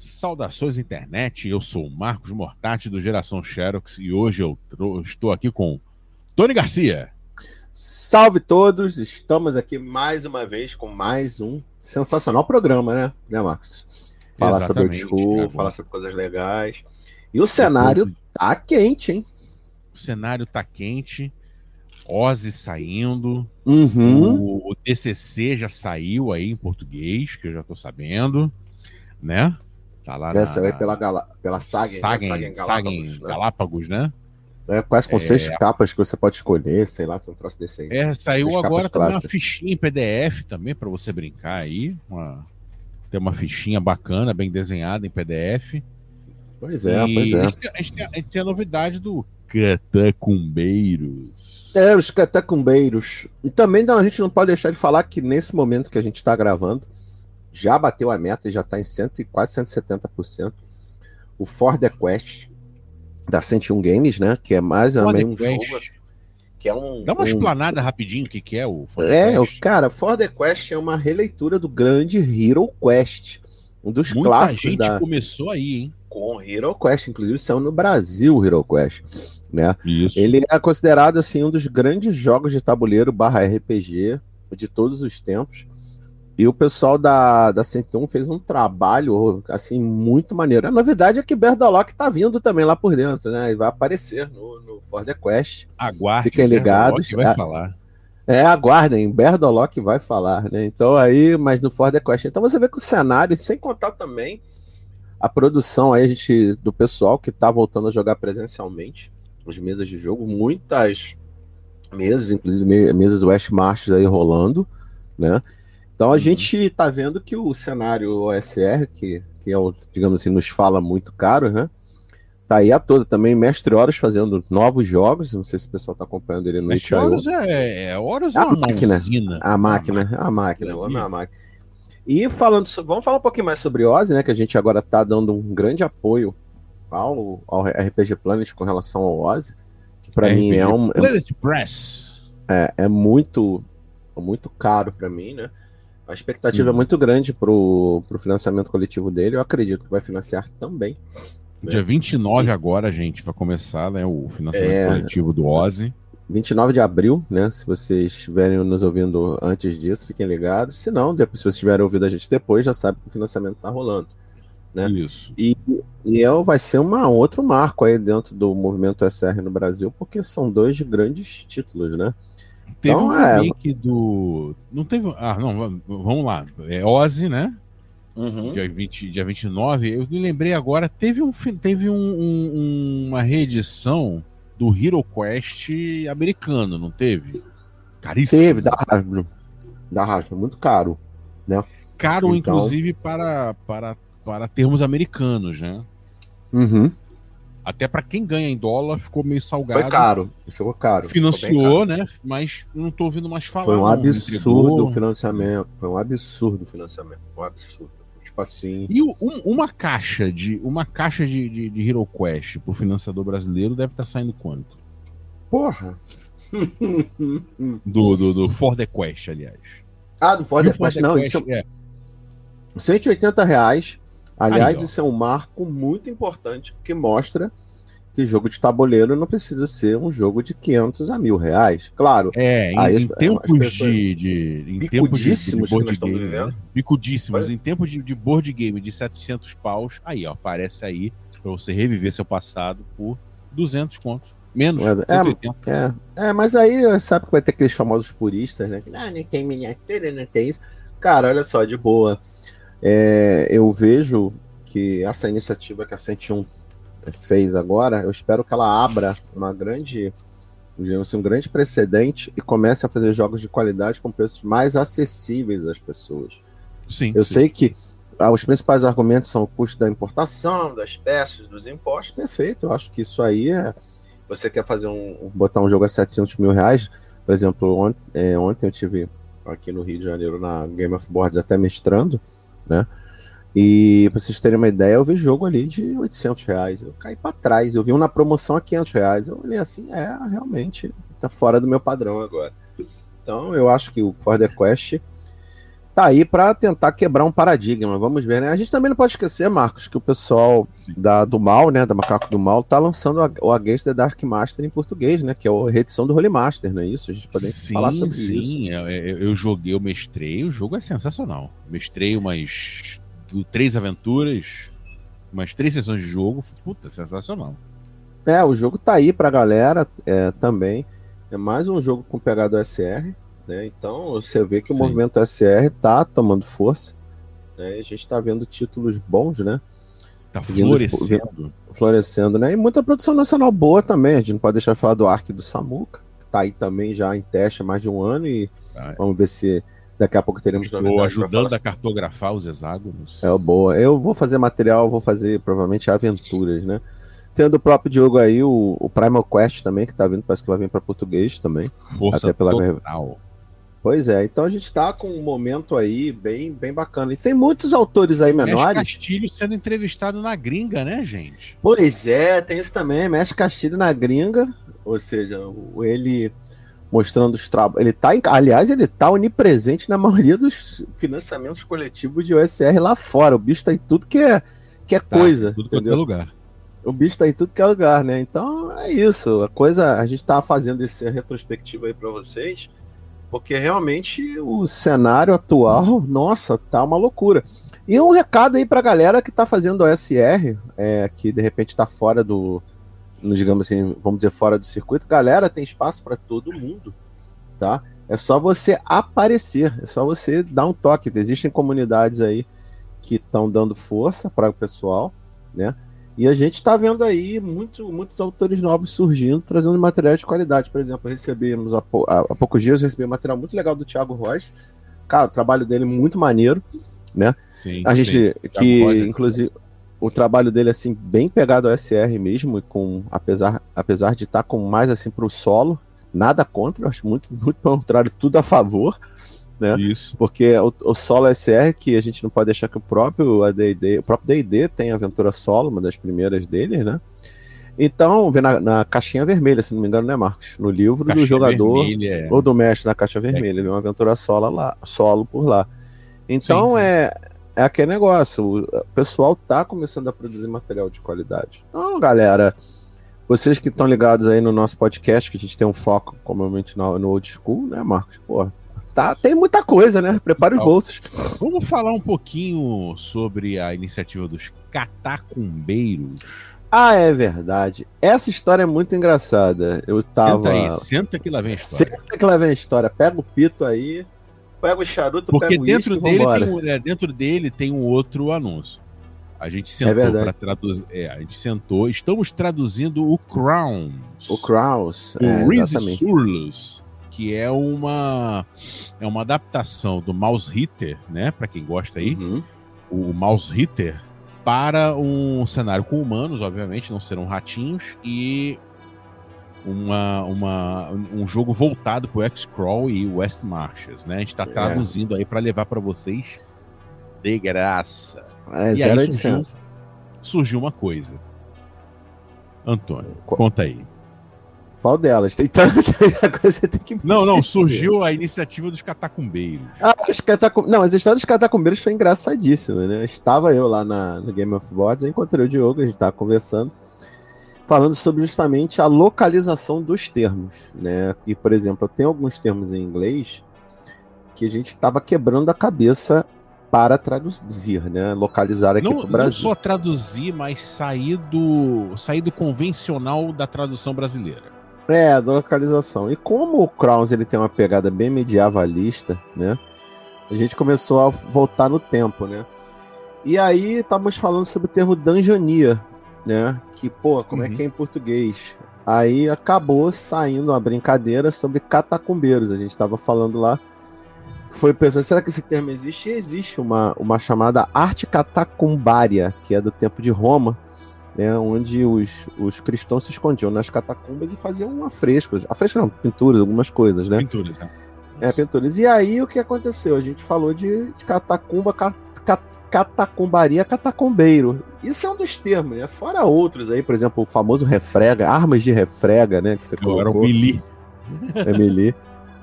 Saudações internet, eu sou o Marcos Mortati do Geração Xerox e hoje eu estou aqui com Tony Garcia. Salve todos, estamos aqui mais uma vez com mais um sensacional programa, né, né Marcos? Falar sobre o show, falar sobre coisas legais. E o cenário tá quente, hein? O cenário tá quente. Ozzy saindo. Uhum. O, o TCC já saiu aí em português, que eu já tô sabendo, né? Tá lá Essa na, é pela, Gala, pela Sagen, Sagen, né? Sagen Galápagos, né? Galápagos, né? É quase com é... seis capas que você pode escolher, sei lá, tem um troço desse aí. É, saiu agora também uma fichinha em PDF também para você brincar aí. Uma... Tem uma fichinha bacana, bem desenhada em PDF. Pois é, e pois é. A gente, tem, a, gente tem, a gente tem a novidade do Catacumbeiros. É, os Catacumbeiros. E também a gente não pode deixar de falar que nesse momento que a gente está gravando, já bateu a meta e já está em cento, quase 170%. O For the Quest da 101 Games, né? Que é mais ou menos um Quest. jogo. Que é um, Dá uma um... explanada rapidinho o que, que é o For the é, Quest. cara, For the Quest é uma releitura do grande Hero Quest. Um dos Muita clássicos. gente da... começou aí, hein? Com Hero Quest, inclusive saiu no Brasil Hero Quest. Né? Isso. Ele é considerado assim um dos grandes jogos de tabuleiro barra RPG de todos os tempos. E o pessoal da, da 101 fez um trabalho, assim, muito maneiro. A novidade é que Berdalock tá vindo também lá por dentro, né? E vai aparecer no, no For the Quest. Aguarde. Fiquem ligados. vai é, falar. É, aguardem, Berdalock vai falar, né? Então aí, mas no For the Quest. Então você vê que o cenário, sem contar também a produção aí, a gente, do pessoal que tá voltando a jogar presencialmente, as mesas de jogo, muitas mesas, inclusive mesas West Marches aí rolando, né? Então a uhum. gente está vendo que o cenário OSR, que, que é o, digamos assim, nos fala muito caro, né? Tá aí a toda também, Mestre Horas fazendo novos jogos. Não sei se o pessoal está acompanhando ele no Mestre Horas é, é, Horas é a máquina, A máquina, a máquina, o homem é a máquina. E falando, vamos falar um pouquinho mais sobre Ozzy, né? Que a gente agora está dando um grande apoio ao, ao RPG Planet com relação ao Ozzy. Que para mim é um. Planet Press. É, é muito, muito caro para mim, né? A expectativa é uhum. é muito grande para o financiamento coletivo dele. Eu acredito que vai financiar também. Né? Dia 29 agora, gente, vai começar né, o financiamento é... coletivo do Ozzy. 29 de abril, né? Se vocês estiverem nos ouvindo antes disso, fiquem ligados. Se não, depois, se vocês tiverem ouvido a gente depois, já sabe que o financiamento está rolando. Né? Isso. E, e é, vai ser uma, outro marco aí dentro do movimento SR no Brasil, porque são dois grandes títulos, né? Teve então, um é... remake do. Não teve. Ah, não, vamos lá. É Ozzy, né? Uhum. Dia, 20, dia 29. Eu me lembrei agora, teve, um, teve um, um, uma reedição do Hero Quest americano, não teve? Caríssimo. Teve, da Hasbro. Da Hasbro, muito caro. Né? Caro, então... inclusive, para, para, para termos americanos, né? Uhum. Até para quem ganha em dólar ficou meio salgado. Foi caro, ficou caro. Financiou, caro. né? Mas não tô ouvindo mais falar. Foi um absurdo o financiamento. Foi um absurdo o financiamento. Um absurdo. Tipo assim. E um, uma caixa de uma caixa de, de, de Hero Quest pro financiador brasileiro deve estar tá saindo quanto? Porra! do, do, do For the Quest, aliás. Ah, do For the, Quest, não. Quest, isso é... 180 reais Aliás, Aí, isso é um marco muito importante que mostra que jogo de tabuleiro não precisa ser um jogo de 500 a mil reais. Claro. É, em, em tempos de, de. Em bicudíssimos de, de board game, né? Bicudíssimos. Em tempos de, de board game de 700 paus, aí, ó, aparece aí pra você reviver seu passado por 200 contos. Menos. É, é, é, mas aí sabe que vai ter aqueles famosos puristas, né? Que ah, não tem miniatura, não tem isso. Cara, olha só, de boa. É, eu vejo que essa iniciativa que a 101 fez agora, eu espero que ela abra uma grande, digamos um grande precedente e comece a fazer jogos de qualidade com preços mais acessíveis às pessoas. Sim. Eu sim. sei que ah, os principais argumentos são o custo da importação, das peças, dos impostos. Perfeito, eu acho que isso aí é. Você quer fazer um. botar um jogo a 700 mil reais? Por exemplo, ont é, ontem eu tive aqui no Rio de Janeiro na Game of Boards até mestrando né? E pra vocês terem uma ideia, eu vi jogo ali de 800 reais. Eu caí para trás. Eu vi um na promoção a 500 reais. Eu olhei assim, é, realmente tá fora do meu padrão agora. Então eu acho que o For the Quest tá aí para tentar quebrar um paradigma. Vamos ver, né? A gente também não pode esquecer, Marcos, que o pessoal da, do Mal, né, da Macaco do Mal, tá lançando a, o Against the Dark Master em português, né? Que é a reedição do Holy Master, não é isso? A gente pode sim, falar sobre sim. isso. Sim, eu, eu joguei, eu mestrei, o jogo é sensacional. Mestrei umas três aventuras, umas três sessões de jogo, puta, sensacional. É, o jogo tá aí pra galera é, também. É mais um jogo com pegada SR, né? Então você vê que Sim. o movimento SR está tomando força. Né? A gente está vendo títulos bons, né? Tá florescendo. florescendo, né? E muita produção nacional boa também. A gente não pode deixar de falar do Ark do Samuca, que tá aí também já em teste há mais de um ano. E ah, é. vamos ver se daqui a pouco teremos Estou ajudando a cartografar os hexágonos. É boa. Eu vou fazer material, vou fazer provavelmente aventuras, né? Tendo o próprio Diogo aí, o, o Primal Quest também, que tá vindo, parece que vai vir para português também. Força até pela total. Pois é, então a gente está com um momento aí bem, bem bacana. E tem muitos autores aí menores. Mestre Castilho sendo entrevistado na gringa, né, gente? Pois é, tem isso também. Mestre Castilho na gringa, ou seja, ele mostrando os trabalhos. Ele tá, aliás, ele tá onipresente na maioria dos financiamentos coletivos de OSR lá fora. O bicho tá em tudo que é, que é tá, coisa. Tudo que é lugar. O bicho tá em tudo que é lugar, né? Então é isso. A coisa, a gente tá fazendo esse retrospectivo aí para vocês porque realmente o cenário atual, nossa, tá uma loucura. E um recado aí pra galera que tá fazendo OSR, é, que de repente tá fora do, digamos assim, vamos dizer, fora do circuito. Galera, tem espaço para todo mundo, tá? É só você aparecer, é só você dar um toque. Existem comunidades aí que estão dando força para o pessoal, né? E a gente está vendo aí muito, muitos autores novos surgindo, trazendo material de qualidade. Por exemplo, recebemos há, há, poucos dias, recebi um material muito legal do Thiago Rocha. Cara, o trabalho dele é muito maneiro, né? Sim, a gente, sim. que Rocha, inclusive, o trabalho dele, assim, bem pegado ao SR mesmo, com, apesar, apesar de estar tá com mais, assim, para o solo, nada contra, acho muito, muito pelo contrário, tudo a favor, né? Isso. Porque o, o solo SR, que a gente não pode deixar que o próprio AD&D, o próprio D&D tem aventura solo, uma das primeiras deles, né? Então, vê na, na, caixinha vermelha, se não me engano, né, Marcos? No livro caixinha do jogador vermelha, é. ou do mestre na caixa vermelha, é. uma aventura solo lá, solo por lá. Então sim, sim. é é aquele negócio, o pessoal tá começando a produzir material de qualidade. Então, galera, vocês que estão ligados aí no nosso podcast, que a gente tem um foco, comumente no, no old school, né, Marcos? Pô, tá, tem muita coisa, né? Prepare os bolsos. Vamos falar um pouquinho sobre a iniciativa dos catacumbeiros. Ah, é verdade. Essa história é muito engraçada. Eu tava. Senta aí, senta que lá vem a história. Senta que lá vem a história. Pega o pito aí, pega o charuto, Porque pega o dentro dele tem, é, dentro dele tem um outro anúncio. A gente sentou é para traduzir. É, a gente sentou. Estamos traduzindo o Crowns. O Crowns. O é, Reese Surlus que é uma é uma adaptação do Mouse Hitter, né? Para quem gosta aí, uhum. o Mouse Hitter para um cenário com humanos, obviamente, não serão ratinhos e uma, uma, um jogo voltado para o X-Crawl e West Marches, né? A gente está é. traduzindo é. aí para levar para vocês de graça. É, e aí surgiu, surgiu uma coisa. Antônio, conta aí. Qual delas? Tem tanta coisa tem que Não, não, surgiu a iniciativa dos catacumbeiros. Ah, os catacum... Não, mas a história dos catacumbeiros foi engraçadíssima, né? Estava eu lá na, no Game of Boards, encontrei o Diogo, a gente estava conversando, falando sobre justamente a localização dos termos, né? E, por exemplo, tem alguns termos em inglês que a gente estava quebrando a cabeça para traduzir, né? Localizar aqui para o Brasil. Não só traduzir, mas sair do, sair do convencional da tradução brasileira. É, da localização. E como o Crowns ele tem uma pegada bem medievalista, né? A gente começou a voltar no tempo, né? E aí estávamos falando sobre o termo dungeonia, né? Que, pô, como é uhum. é que é em português? Aí acabou saindo uma brincadeira sobre catacumbeiros. A gente estava falando lá. Foi pensando, será que esse termo existe? E existe uma, uma chamada arte catacumbária, que é do tempo de Roma, né, onde os, os cristãos se escondiam nas catacumbas e faziam afrescos. Afrescos não, pinturas, algumas coisas, né? Pinturas, né? É, pinturas. E aí o que aconteceu? A gente falou de, de catacumba, cat, cat, catacumbaria, catacumbeiro. Isso é um dos termos, né? Fora outros aí, por exemplo, o famoso refrega, armas de refrega, né? Que você colocou. Era o mili. É mili.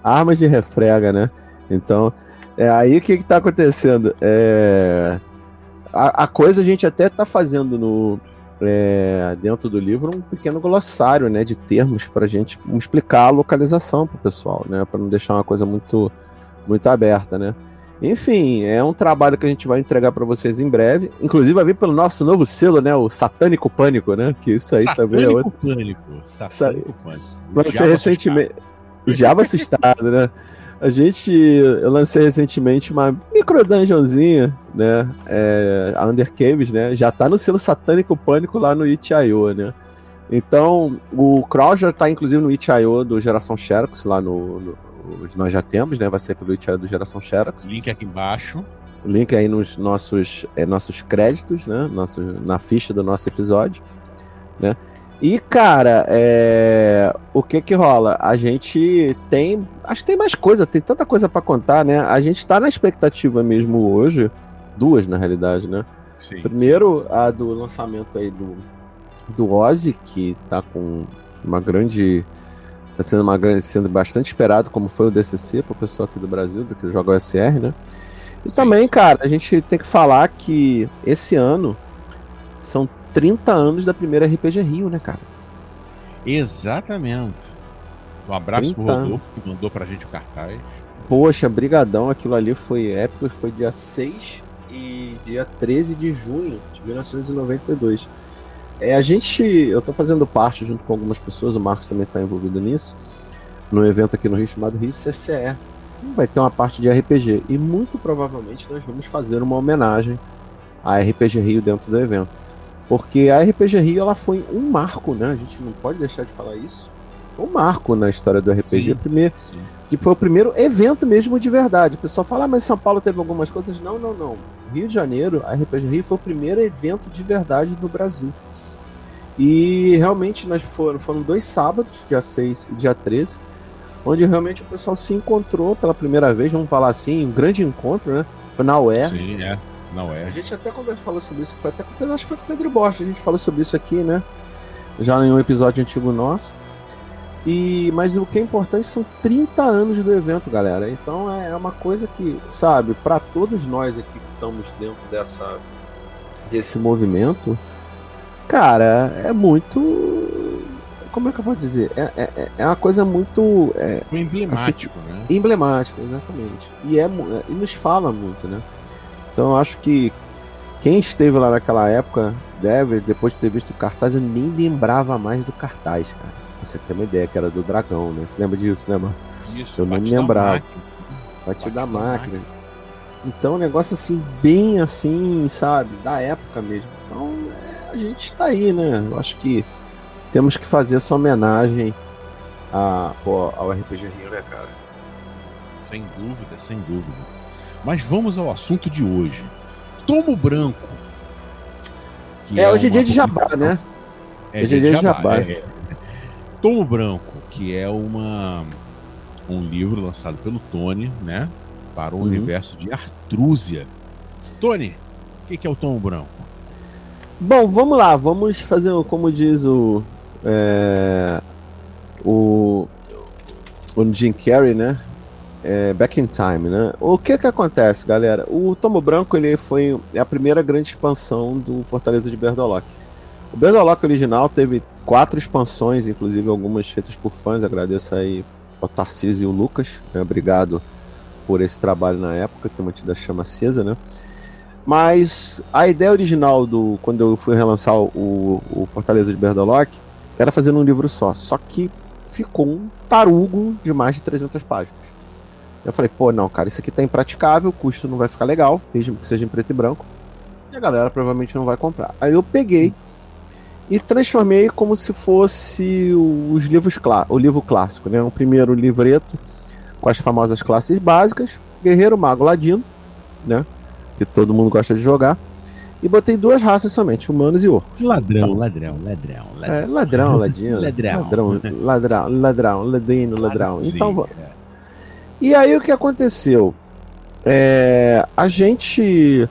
Armas de refrega, né? Então, É aí o que, que tá acontecendo? É, a, a, coisa a gente até tá fazendo no, é, dentro do livro um pequeno glossário né, de termos para a gente explicar a localização para o pessoal, né, para não deixar uma coisa muito, muito aberta. Né. Enfim, é um trabalho que a gente vai entregar para vocês em breve. Inclusive vai vir pelo nosso novo selo, né, o Satânico Pânico, né, que isso aí Satânico também é outro. Pânico. Satânico Pânico. Lancei recentemente. Java assustado, né? A gente. Eu lancei recentemente uma micro dungeonzinha, né? É, a Undercaves, né? Já tá no selo Satânico Pânico lá no itch.io, né? Então, o Crawl já tá inclusive no itch.io do Geração Xerox, lá no, no, Nós já temos, né? Vai ser pelo itch.io do Geração Xerox. Link aqui embaixo. Link aí nos nossos, é, nossos créditos, né? Nosso, na ficha do nosso episódio, né? E, cara, é... o que que rola? A gente tem. Acho que tem mais coisa, tem tanta coisa para contar, né? A gente tá na expectativa mesmo hoje. Duas, na realidade, né? Sim, Primeiro, sim. a do lançamento aí do, do Ozzy, que tá com uma grande. Tá sendo, uma grande, sendo bastante esperado, como foi o DCC pro pessoal aqui do Brasil, do que joga o SR, né? E sim. também, cara, a gente tem que falar que esse ano são 30 anos da primeira RPG Rio, né, cara? Exatamente. Um abraço pro Rodolfo que mandou pra gente o cartaz. Poxa, brigadão, aquilo ali foi épico, foi dia 6 e dia 13 de junho de 1992. É, a gente, eu tô fazendo parte junto com algumas pessoas, o Marcos também tá envolvido nisso, num evento aqui no Rio chamado Rio CCE. Vai ter uma parte de RPG e muito provavelmente nós vamos fazer uma homenagem a RPG Rio dentro do evento. Porque a RPG Rio ela foi um marco, né? A gente não pode deixar de falar isso. Um marco na história do RPG. Sim, primeiro, sim. Que foi o primeiro evento mesmo de verdade. O pessoal fala, ah, mas São Paulo teve algumas coisas. Não, não, não. Rio de Janeiro, a RPG Rio foi o primeiro evento de verdade no Brasil. E realmente nós foram, foram dois sábados, dia 6 e dia 13, onde realmente o pessoal se encontrou pela primeira vez, vamos falar assim, um grande encontro, né? Foi na UERJ. Sim, é. Não é. A gente até quando falou sobre isso, foi até com, acho que foi com o Pedro Bosch, a gente falou sobre isso aqui, né? Já em um episódio antigo nosso. E, mas o que é importante são 30 anos do evento, galera. Então é, é uma coisa que, sabe, para todos nós aqui que estamos dentro dessa desse movimento, cara, é muito. Como é que eu posso dizer? É, é, é uma coisa muito. É, emblemático, assim, né? Emblemático, exatamente. E, é, e nos fala muito, né? Então eu acho que quem esteve lá naquela época deve, depois de ter visto o cartaz, eu nem lembrava mais do cartaz, cara. Você tem uma ideia que era do dragão, né? Você lembra disso, né, mano? Isso, eu não me lembrava. Bate da máquina. Então, um negócio assim, bem assim, sabe? Da época mesmo. Então, é, a gente tá aí, né? Eu acho que temos que fazer essa homenagem a, pô, ao RPG Rio, né, cara? Sem dúvida, sem dúvida. Mas vamos ao assunto de hoje. Tomo Branco. É, é, hoje é dia de jabá, né? É, hoje é dia de jabá. É. Tomo Branco, que é uma um livro lançado pelo Tony, né? Para o uhum. universo de Artrúzia. Tony, o que, que, é o Tomo Branco? Bom, vamos lá, vamos fazer como diz o. É, o. O Jim Carrey, né? É, Back in Time, né? O que que acontece, galera? O Tomo Branco ele foi a primeira grande expansão do Fortaleza de Berdolock. O Berdolock original teve quatro expansões, inclusive algumas feitas por fãs. Agradeço aí ao Tarcísio e o Lucas. Né? Obrigado por esse trabalho na época, ter mantido a chama acesa, né? Mas a ideia original do quando eu fui relançar o, o Fortaleza de Berdolock era fazer um livro só. Só que ficou um tarugo de mais de 300 páginas. Eu falei, pô, não, cara, isso aqui tá impraticável, o custo não vai ficar legal, mesmo que seja em preto e branco. E a galera provavelmente não vai comprar. Aí eu peguei e transformei como se fosse os livros o livro clássico, né? O primeiro livreto com as famosas classes básicas, guerreiro, mago, ladino, né? Que todo mundo gosta de jogar. E botei duas raças somente, humanos e orcos. Ladrão, ladrão, ladrão, ladrão. É, ladrão, ladino. ladrão. ladrão, ladrão, ladrão, ladino, ladrão. Então, e aí o que aconteceu? É, a gente.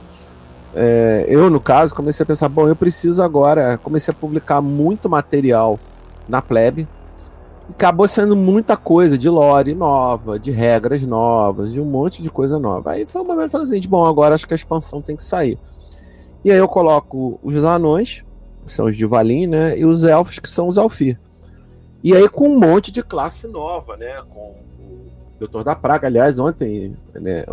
É, eu, no caso, comecei a pensar, bom, eu preciso agora. Comecei a publicar muito material na plebe. acabou sendo muita coisa de lore nova, de regras novas, de um monte de coisa nova. Aí foi o momento que eu assim, bom, agora acho que a expansão tem que sair. E aí eu coloco os anões, que são os de Valim, né? E os elfos, que são os Alfir. E aí com um monte de classe nova, né? Com Doutor da Praga, aliás, ontem né,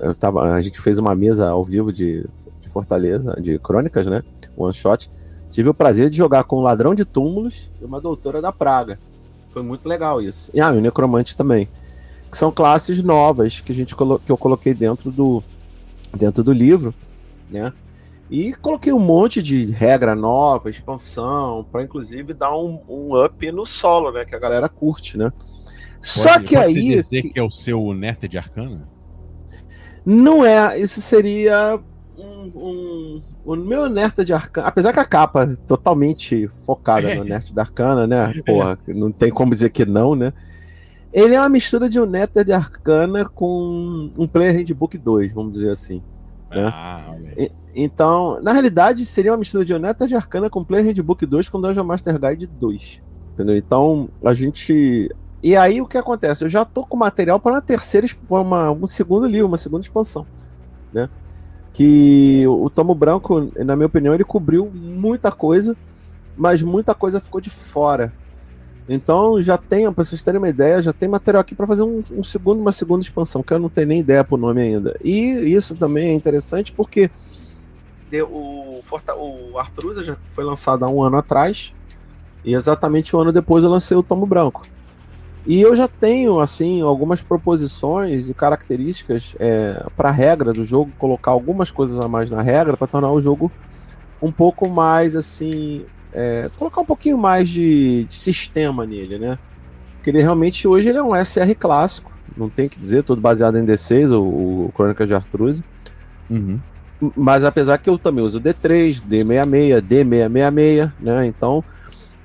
eu tava, a gente fez uma mesa ao vivo de, de Fortaleza, de crônicas, né? One shot. Tive o prazer de jogar com um ladrão de túmulos e uma doutora da praga. Foi muito legal isso. E ah, o necromante também. Que são classes novas que a gente que eu coloquei dentro do dentro do livro, né? E coloquei um monte de regra nova, expansão, para inclusive dar um, um, up no solo, né? Que a galera curte, né? Pode, Só que pode aí. dizer que... que é o seu Nerd de Arcana? Não é. Isso seria um, um, o meu Nerd de Arcana, apesar que a capa é totalmente focada no Nerd de Arcana, né? Porra, não tem como dizer que não, né? Ele é uma mistura de um Nerd de Arcana com um Player Handbook 2, vamos dizer assim. Né? Ah, e, então, na realidade, seria uma mistura de Nerd de Arcana com Player Handbook 2 com Dungeon Master Guide 2. Entendeu? Então, a gente. E aí o que acontece? Eu já tô com material para uma terceira, uma, um segundo livro, uma segunda expansão. Né? que o Tomo Branco, na minha opinião, ele cobriu muita coisa, mas muita coisa ficou de fora. Então já tem, para vocês terem uma ideia, já tem material aqui para fazer um, um, segundo, uma segunda expansão, que eu não tenho nem ideia pro nome ainda. E isso também é interessante porque o, Forta, o já foi lançado há um ano atrás, e exatamente um ano depois eu lancei o Tomo Branco. E eu já tenho, assim, algumas proposições e características é, para a regra do jogo, colocar algumas coisas a mais na regra para tornar o jogo um pouco mais, assim, é, colocar um pouquinho mais de, de, sistema nele, né? Porque ele realmente, hoje, ele é um SR clássico, não tem que dizer, todo baseado em D6, o, o Crônica de Artruse. Uhum. Mas apesar que eu também uso D3, D66, D666, né? Então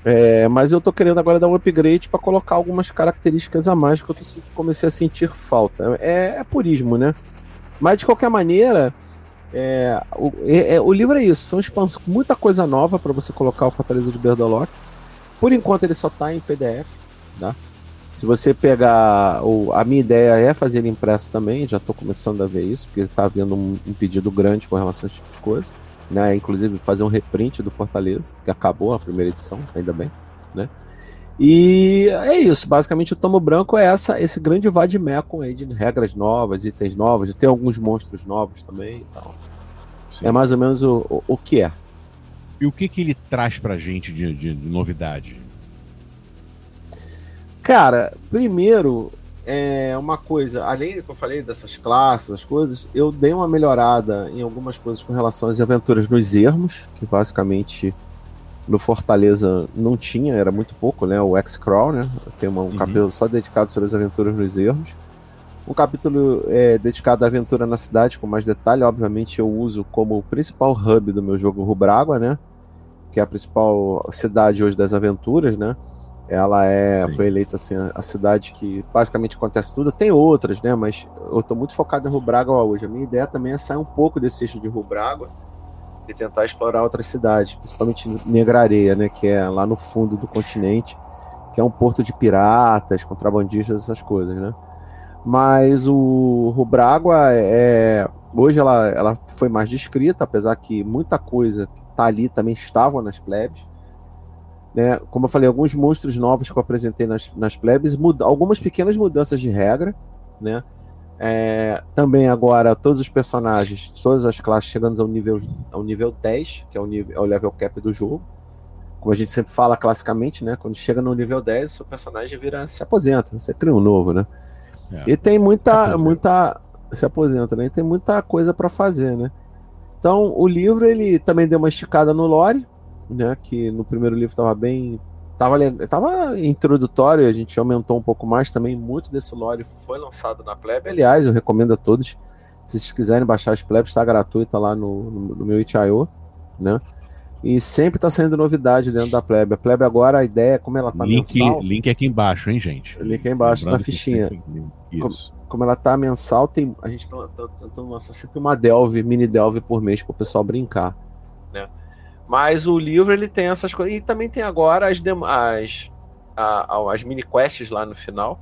é, mas eu tô querendo agora dar um upgrade para colocar algumas características a mais que eu tô, comecei a sentir falta. É, é purismo, né? Mas de qualquer maneira, é, o, é, é o, livro é isso, são expansões, muita coisa nova para você colocar o Fortaleza de Berdolock. Por enquanto ele só tá em PDF, tá? Se você pegar. O, a minha ideia é fazer ele impresso também, já estou começando a ver isso, porque está havendo um, um, pedido grande com relação a esse tipo de coisa né? Inclusive fazer um reprint do Fortaleza, que acabou a primeira edição, ainda bem, né? E é isso, basicamente o Tomo Branco é essa, esse grande vademecum aí de regras novas, itens novos, tem alguns monstros novos também então. É mais ou menos o, o, o, que é. E o que que ele traz pra gente de, de, de novidade? Cara, primeiro, é uma coisa, além do que eu falei dessas classes, as coisas, eu dei uma melhorada em algumas coisas com relação às aventuras nos ermos, que basicamente no Fortaleza não tinha, era muito pouco, né? O X-Crawl, né? Tem um uhum. capítulo só dedicado sobre as aventuras nos ermos. Um capítulo é, dedicado à aventura na cidade, com mais detalhe. Obviamente, eu uso como principal hub do meu jogo Rubragua, né? Que é a principal cidade hoje das aventuras, né? Ela é, foi eleita assim, a cidade que basicamente acontece tudo. Tem outras, né? Mas eu estou muito focado em Rubragua hoje. A minha ideia também é sair um pouco desse eixo de Rubragua e tentar explorar outras cidades, principalmente Negrareia, né? Que é lá no fundo do continente, que é um porto de piratas, contrabandistas, essas coisas, né? Mas o Rubragua é, é hoje ela, ela foi mais descrita, apesar que muita coisa que está ali também estavam nas plebes. Né? Como eu falei, alguns monstros novos que eu apresentei nas, nas plebes, muda, algumas pequenas mudanças de regra, né? É, também agora todos os personagens, todas as classes chegando ao nível, ao nível 10, que é o, nível, é o level cap do jogo. Como a gente sempre fala classicamente, né? Quando chega no nível 10, seu personagem vira se aposenta, você cria um novo, né? É. E tem muita, muita se aposenta, né? E tem muita coisa para fazer, né? Então, o livro ele também deu uma esticada no lore, né? Que no primeiro livro estava bem. Tava, tava introdutório, a gente aumentou um pouco mais também. Muito desse lore foi lançado na Plebe. Aliás, eu recomendo a todos. Se vocês quiserem baixar as Plebes, está gratuita lá no, no, no meu itch.io, né? E sempre está saindo novidade dentro da Plebe. A Plebe agora, a ideia, como ela está link, mensal... Link aqui embaixo, hein, gente? Link aí embaixo, Lembrando na fichinha. Como, como, ela está mensal, tem, a gente está tentando lançar sempre uma Delve, mini Delve por mês para o pessoal brincar, né? Mas o livro ele tem essas coisas. E também tem agora as demais. a, a, as mini quests lá no final,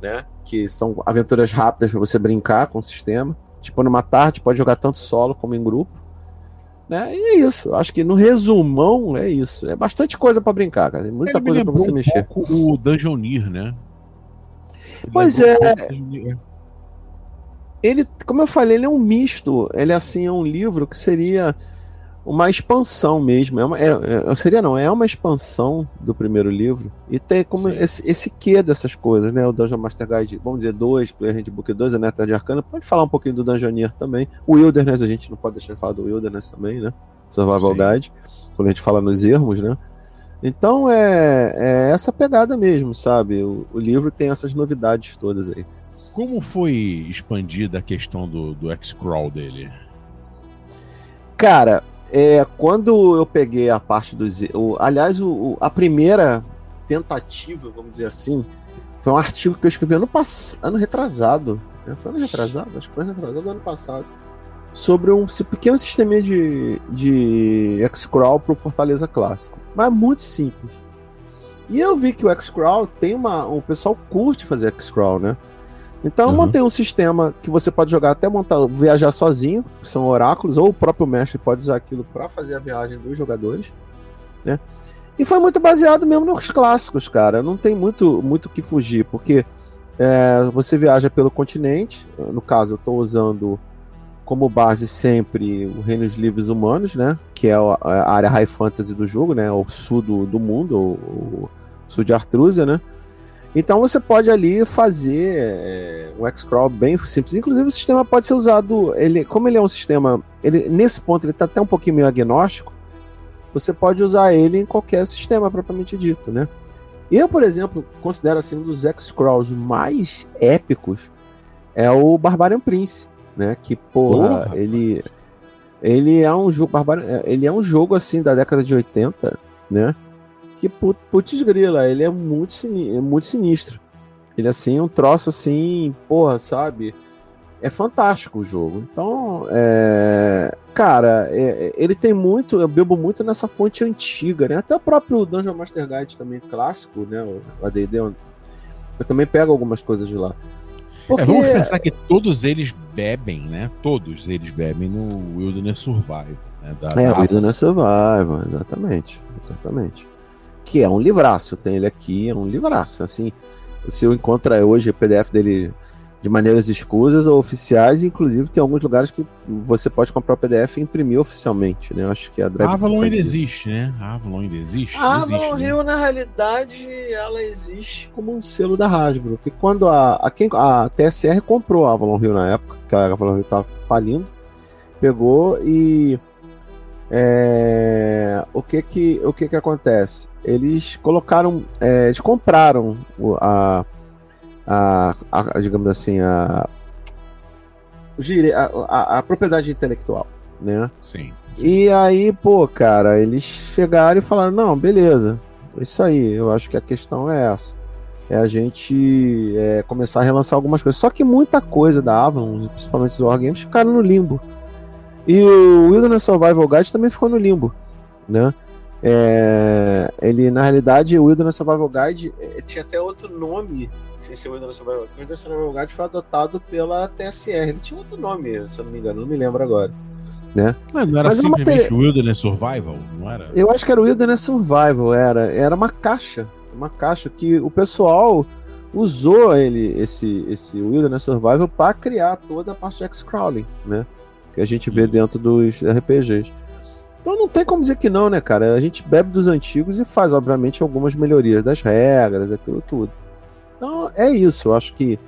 né? Que são aventuras rápidas para você brincar com o sistema. Tipo, numa tarde, pode jogar tanto solo como em grupo. Né? E é isso. Acho que no resumão é isso. É bastante coisa para brincar, cara. Tem muita Ele coisa para você um mexer. o Dungeoneer, né? Ele pois é. Um ele, como eu falei, ele é um misto. Ele assim é um livro que seria uma expansão mesmo. É uma, é, é, seria não, é uma expansão do primeiro livro. E tem como esse, esse quê dessas coisas, né? O Dungeon Master Guide, vamos dizer, 2, Player Handbook 2, a Neta de Arcana. Pode falar um pouquinho do Dungeoneer também. O Wilderness, a gente não pode deixar de falar do Wilderness também, né? Survival Sim. Guide. Quando a gente fala nos ermos, né? Então é, é essa pegada mesmo, sabe? O, o livro tem essas novidades todas aí. Como foi expandida a questão do, do X-Crawl dele? Cara, é, quando eu peguei a parte dos. O, aliás, o, a primeira tentativa, vamos dizer assim, foi um artigo que eu escrevi ano, pass... ano retrasado. Né? Foi ano retrasado? Acho que foi ano retrasado ano passado. Sobre um pequeno sistema de, de X-Crawl para o Fortaleza Clássico. Mas muito simples. E eu vi que o X-Crawl tem uma. O pessoal curte fazer X-Crawl, né? Então uhum. mantém um sistema que você pode jogar até montar, viajar sozinho, que são oráculos, ou o próprio mestre pode usar aquilo para fazer a viagem dos jogadores, né? E foi muito baseado mesmo nos clássicos, cara. Não tem muito muito que fugir, porque é, você viaja pelo continente. No caso, eu estou usando como base sempre o Reino dos Livres Humanos, né? Que é a área high fantasy do jogo, né? O sul do, do mundo, o, o sul de Artrúsia, né? Então você pode ali fazer é, um X-Crawl bem simples. Inclusive o sistema pode ser usado, ele, como ele é um sistema, ele, nesse ponto ele está até um pouquinho meio agnóstico, você pode usar ele em qualquer sistema propriamente dito, né? Eu, por exemplo, considero assim um dos X-Crawls mais épicos é o Barbarian Prince, né? Que porra, ele ele é um jogo Barbarian, ele é um jogo assim da década de 80, né? Que putz grila, ele é muito, sinistro, é muito sinistro. Ele assim, um troço assim, porra, sabe? É fantástico o jogo. Então, é... cara, é... ele tem muito, eu bebo muito nessa fonte antiga, né? Até o próprio Dungeon Master Guide também clássico, né? O AD&D, eu também pego algumas coisas de lá. Porque... É, vamos pensar que todos eles bebem, né? Todos eles bebem no Wilderness Survival. Né? Da, é, da... Wilderness Survival, exatamente. Exatamente que é um livraço. Tem ele aqui, é um livraço. Assim, se eu encontrar hoje o PDF dele de maneiras escusas ou oficiais, inclusive tem alguns lugares que você pode comprar o PDF e imprimir oficialmente, né? Eu acho que a Drive. A Avalon ainda isso. existe, né? A Avalon ainda existe. A Avalon Rio, né? na realidade, ela existe como um selo da Hasbro. Que quando a, a, quem, a TSR comprou a Avalon Rio na época, que a Avalon Rio estava falindo, pegou e é, o que que o que que acontece? Eles colocaram, é, eles compraram a, a, a, digamos assim a, a, a propriedade intelectual, né? Sim, sim. E aí, pô, cara, eles chegaram e falaram não, beleza, isso aí. Eu acho que a questão é essa é a gente é, começar a relançar algumas coisas. Só que muita coisa da Avalon, principalmente os Wargames, ficaram no limbo. E o Wilderness Survival Guide também ficou no limbo, né? É, ele, na realidade, o Wilderness Survival Guide é, tinha até outro nome, sem ser Wilderness Survival Guide. O Wilderness Survival Guide foi adotado pela TSR. Ele tinha outro nome, se eu não me engano, não me lembro agora. Né? Mas não era Mas simplesmente o Wilderness Survival, não era? Eu acho que era o Wilderness Survival, era. Era uma caixa. Uma caixa que o pessoal usou ele, esse, esse Wilderness Survival para criar toda a parte de X-Crawling, né? Que a gente vê dentro dos RPGs. Então não tem como dizer que não, né, cara? A gente bebe dos antigos e faz, obviamente, algumas melhorias das regras, aquilo tudo. Então é isso, eu acho que.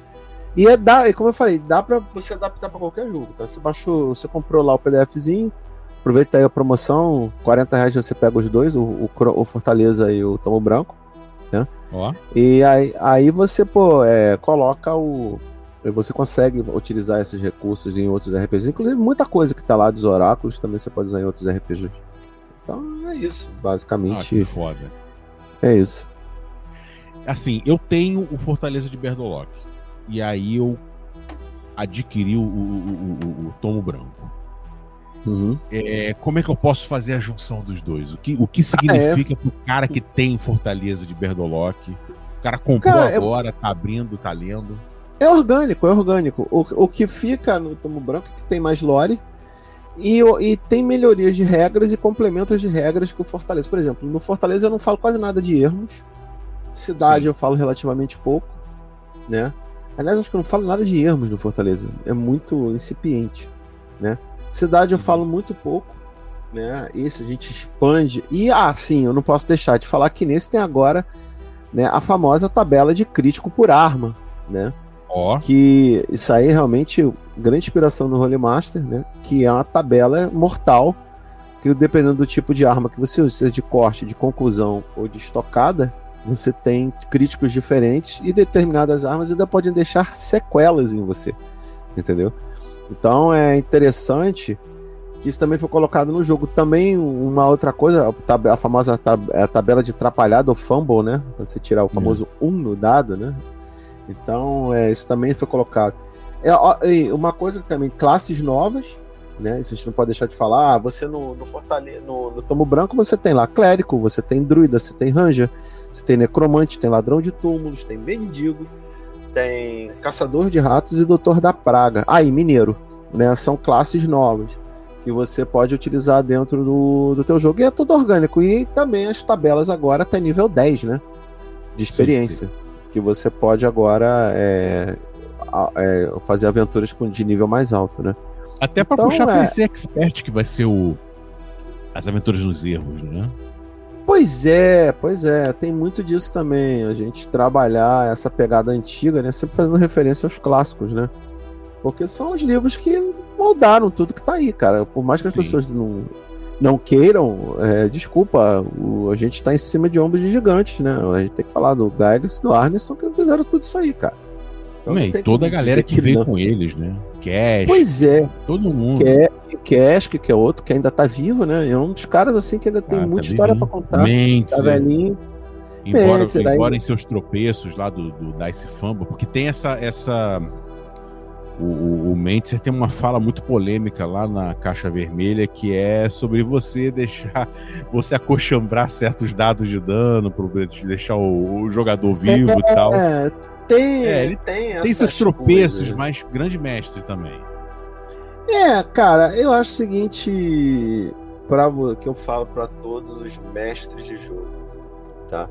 E é dá, como eu falei, dá pra você adaptar para qualquer jogo. Tá? Você baixou, você comprou lá o PDFzinho, aproveita aí a promoção, 40 reais você pega os dois, o, o, o Fortaleza e o Tomo Branco. Né? Ó. E aí, aí você, pô, é, coloca o você consegue utilizar esses recursos em outros RPGs, inclusive muita coisa que está lá dos oráculos também você pode usar em outros RPGs. Então é isso, basicamente. Ah, foda. É isso. Assim, eu tenho o Fortaleza de Berdolock. E aí eu adquiri o, o, o, o, Tomo Branco. Uhum. É, como é que eu posso fazer a junção dos dois? O que, o que significa ah, é. pro cara que tem Fortaleza de Berdolock? O cara comprou cara, é agora, é... tá abrindo, tá lendo. É orgânico, é orgânico. O, o que fica no tomo branco é que tem mais lore e, e tem melhorias de regras e complementos de regras que o Fortaleza. Por exemplo, no Fortaleza eu não falo quase nada de ermos. Cidade Sim. eu falo relativamente pouco, né? Aliás, acho que eu não falo nada de ermos no Fortaleza. É muito incipiente, né? Cidade eu falo muito pouco, né? Isso a gente expande. E ah, sim, eu não posso deixar de falar que nesse tem agora, né, a famosa tabela de crítico por arma, né? Oh. Que isso aí é realmente grande inspiração no Holy Master, né? Que é uma tabela mortal que dependendo do tipo de arma que você usa, seja de corte, de conclusão ou de estocada, você tem críticos diferentes e determinadas armas ainda podem deixar sequelas em você, entendeu? Então é interessante que isso também foi colocado no jogo. Também uma outra coisa, a famosa é tabela de atrapalhado, o fumble, né? Você tirar o famoso 1 um no dado, né? Então, é, isso também foi colocado. É, uma coisa que também, classes novas, né? Isso a gente não pode deixar de falar. Ah, você no, no Fortaleza, no, no Tomo Branco, você tem lá clérigo, você tem druida, você tem ranger, você tem necromante, tem ladrão de túmulos, tem mendigo, tem Caçador de Ratos e Doutor da Praga. Ah, e Mineiro, né? São classes novas que você pode utilizar dentro do, do teu jogo. E é tudo orgânico. E também as tabelas agora até nível 10, né? De experiência. Sim, sim. Que você pode agora é, é, fazer aventuras com, de nível mais alto, né? Até para então, puxar é... pra esse expert que vai ser o as aventuras nos erros, né? Pois é, pois é, tem muito disso também. A gente trabalhar essa pegada antiga, né? Sempre fazendo referência aos clássicos, né? Porque são os livros que moldaram tudo que tá aí, cara. Por mais que as Sim. pessoas não, não queiram, é, desculpa, o, a gente tá em cima de ombros de gigantes, né? A gente tem que falar do Gygas e do Arneson que fizeram tudo isso aí, cara. Então, e toda a galera que, que veio com eles, né? Cash. Pois é. Todo mundo. Cash, que é outro que ainda tá vivo, né? É um dos caras assim que ainda tem ah, tá muita tá história para contar. Mente. Tá velhinho. Embora, Mentzer, embora aí... em seus tropeços lá do, do Dice Fumble, porque tem essa. essa o, o, o Mentzer tem uma fala muito polêmica lá na caixa vermelha que é sobre você deixar você acochambrar certos dados de dano para deixar o, o jogador vivo é, e tal. É, tem, é, ele tem, tem seus tropeços, coisas. mas grande mestre também. É, cara, eu acho o seguinte, para que eu falo para todos os mestres de jogo, tá?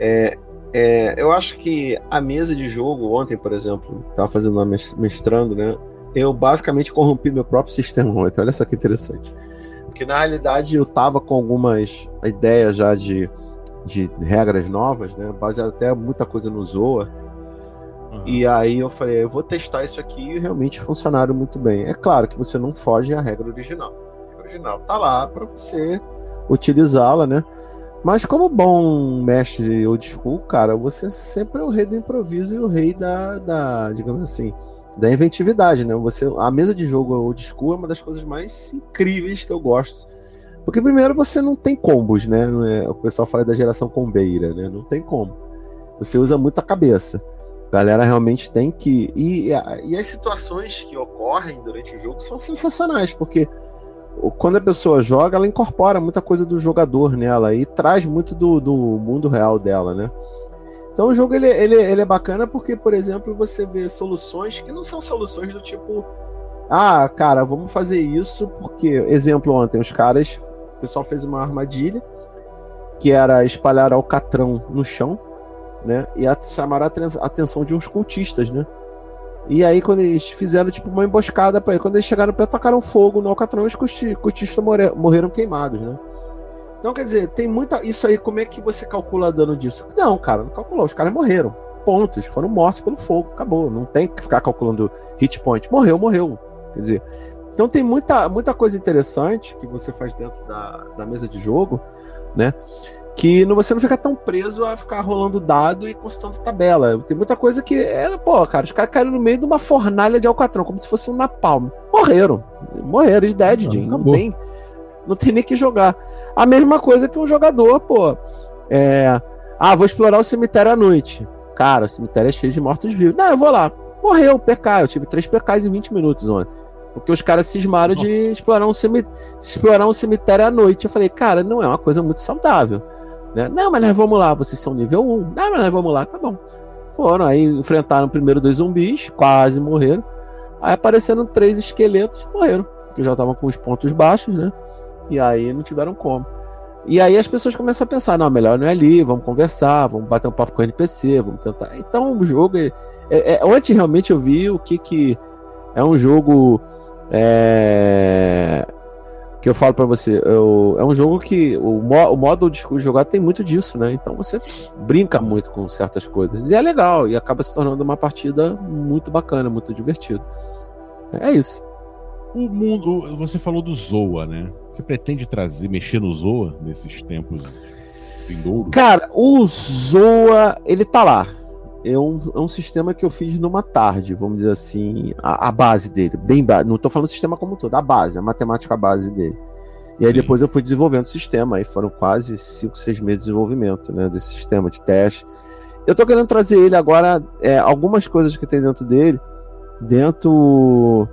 É, é, eu acho que a mesa de jogo ontem, por exemplo, tava fazendo uma mestrando, né? Eu basicamente corrompi meu próprio sistema ontem. Olha só que interessante. Porque na realidade eu tava com algumas ideias já de, de regras novas, né? Baseado até muita coisa no Zoa Uhum. E aí eu falei, eu vou testar isso aqui e realmente funcionaram muito bem. É claro que você não foge à regra original. A regra original tá lá para você utilizá-la, né? Mas como bom mestre old school, cara, você sempre é o rei do improviso e o rei da, da digamos assim, da inventividade, né? Você, a mesa de jogo old school é uma das coisas mais incríveis que eu gosto. Porque primeiro você não tem combos, né? É, o pessoal fala da geração combeira, né? Não tem como. Você usa muito a cabeça. A galera realmente tem que. E, e as situações que ocorrem durante o jogo são sensacionais, porque quando a pessoa joga, ela incorpora muita coisa do jogador nela e traz muito do, do mundo real dela, né? Então o jogo ele, ele, ele é bacana porque, por exemplo, você vê soluções que não são soluções do tipo. Ah, cara, vamos fazer isso porque. Exemplo ontem, os caras. O pessoal fez uma armadilha que era espalhar alcatrão no chão né? E chamaram a atenção de uns cultistas, né? E aí, quando eles fizeram tipo uma emboscada para quando eles chegaram perto, tocaram fogo no Alcatrão e os cultistas morreram queimados, né? Então, quer dizer, tem muita. Isso aí, como é que você calcula dano disso? Não, cara, não calculou. Os caras morreram. Pontos. Foram mortos pelo fogo. Acabou. Não tem que ficar calculando hit point. Morreu, morreu. Quer dizer. Então tem muita, muita coisa interessante que você faz dentro da, da mesa de jogo, né? Que você não fica tão preso a ficar rolando dado e constando tabela. Tem muita coisa que era, pô, cara, os caras caíram no meio de uma fornalha de alcatrão, como se fosse um napalm. Morreram. Morreram, de dead, Jim. Não tem, não tem nem que jogar. A mesma coisa que um jogador, pô. É, ah, vou explorar o cemitério à noite. Cara, o cemitério é cheio de mortos-vivos. Não, eu vou lá. Morreu, PK. Eu tive três PKs em 20 minutos ontem. Porque os caras cismaram Nossa. de explorar um, cemitério, explorar um cemitério à noite. Eu falei, cara, não é uma coisa muito saudável. Né? Não, mas nós vamos lá, vocês são nível 1. Não, mas nós vamos lá, tá bom. Foram, aí enfrentaram primeiro dois zumbis, quase morreram. Aí apareceram três esqueletos, morreram. Porque já estavam com os pontos baixos, né? E aí não tiveram como. E aí as pessoas começam a pensar, não, melhor não é ali, vamos conversar, vamos bater um papo com o NPC, vamos tentar. Então o jogo. É, é, é, ontem realmente eu vi o que, que é um jogo. É, que eu falo para você, eu, é um jogo que o, mo, o modo de jogar tem muito disso, né? Então você brinca muito com certas coisas. E é legal, e acaba se tornando uma partida muito bacana, muito divertido. É isso. O mundo, você falou do Zoa, né? Você pretende trazer, mexer no Zoa nesses tempos vindouros? Cara, o Zoa, ele tá lá. É um, é um sistema que eu fiz numa tarde, vamos dizer assim, a, a base dele, bem não tô falando sistema como todo, a base, a matemática base dele. E aí Sim. depois eu fui desenvolvendo o sistema, aí foram quase 5, 6 meses de desenvolvimento, né, desse sistema de teste. Eu tô querendo trazer ele agora, é, algumas coisas que tem dentro dele, dentro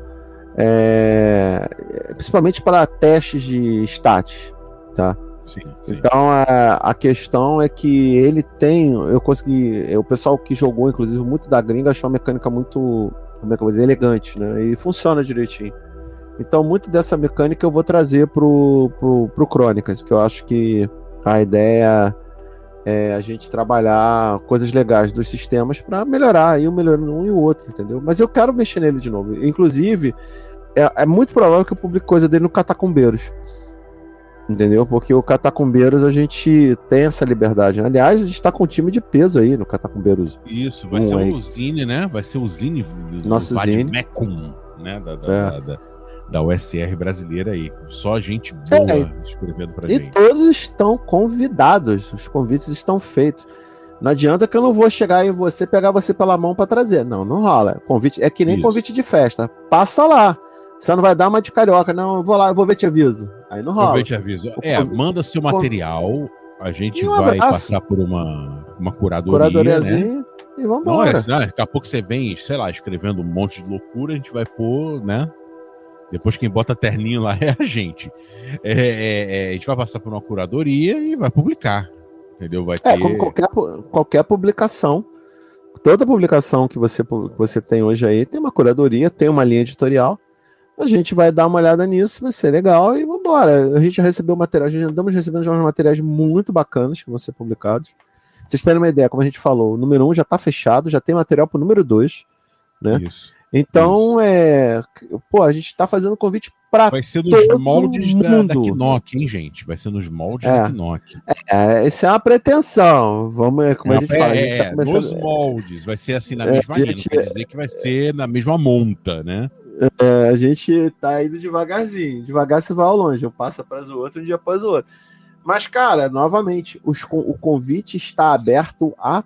é, principalmente para testes de stats, tá? Sim, sim. Então a, a, questão é que ele tem, eu consegui, o pessoal que jogou, inclusive muito da gringa, achou a mecânica muito, como é que eu vou dizer, elegante, né? E funciona direitinho. Então muito dessa mecânica eu vou trazer pro, pro, pro Crônicas, que eu acho que a ideia é a gente trabalhar coisas legais dos sistemas para melhorar, aí um melhorando um e o outro, entendeu? Mas eu quero mexer nele de novo. Inclusive, é, é muito provável que eu publique coisa dele no Catacumbeiros. Entendeu? Porque o Catacumbeiros a gente tem essa liberdade. Aliás, a gente tá com um time de peso aí no Catacumbeiros. Isso, vai um ser o Zine, né? Vai ser o Zine do Nosso Zine. Mecum, né? Da, da, é. da, da, da, USR brasileira aí. Só gente boa é, escrevendo pra e gente. E todos estão convidados. Os convites estão feitos. Não adianta que eu não vou chegar em você pegar você pela mão para trazer. Não, não rola. Convite é que nem Isso. convite de festa. Passa lá. Você não vai dar uma de carioca, não. Eu vou lá, eu vou ver te aviso. Aí não rola. Aviso. É, manda seu material. A gente um vai passar por uma, uma curadoria. Curadoriazinha né? e vamos Não, é, daqui a pouco você vem, sei lá, escrevendo um monte de loucura, a gente vai pôr, né? Depois quem bota terninho lá é a gente. É, é, é, a gente vai passar por uma curadoria e vai publicar. Entendeu? Vai é, ter... É, como qualquer, qualquer publicação. Toda publicação que você, que você tem hoje aí tem uma curadoria, tem uma linha editorial. A gente vai dar uma olhada nisso, vai ser legal e vambora. A gente já recebeu material, já andamos recebendo já uns materiais muito bacanas que vão ser publicados. Vocês terem uma ideia, como a gente falou, o número 1 um já está fechado, já tem material para o número 2, né? Isso. Então, Isso. é. Pô, a gente está fazendo convite para Vai ser nos moldes mundo. da, da Knock, hein, gente? Vai ser nos moldes é. da Knock. É, essa é uma pretensão. Vamos, como é, a gente fala, a gente tá é, começando... Nos moldes, vai ser assim na é, mesma linha, gente... não quer dizer que vai ser na mesma monta, né? É, a gente tá indo devagarzinho. Devagar se vai ao longe. Um passa para o outro, um dia após o outro. Mas, cara, novamente, os, o convite está aberto a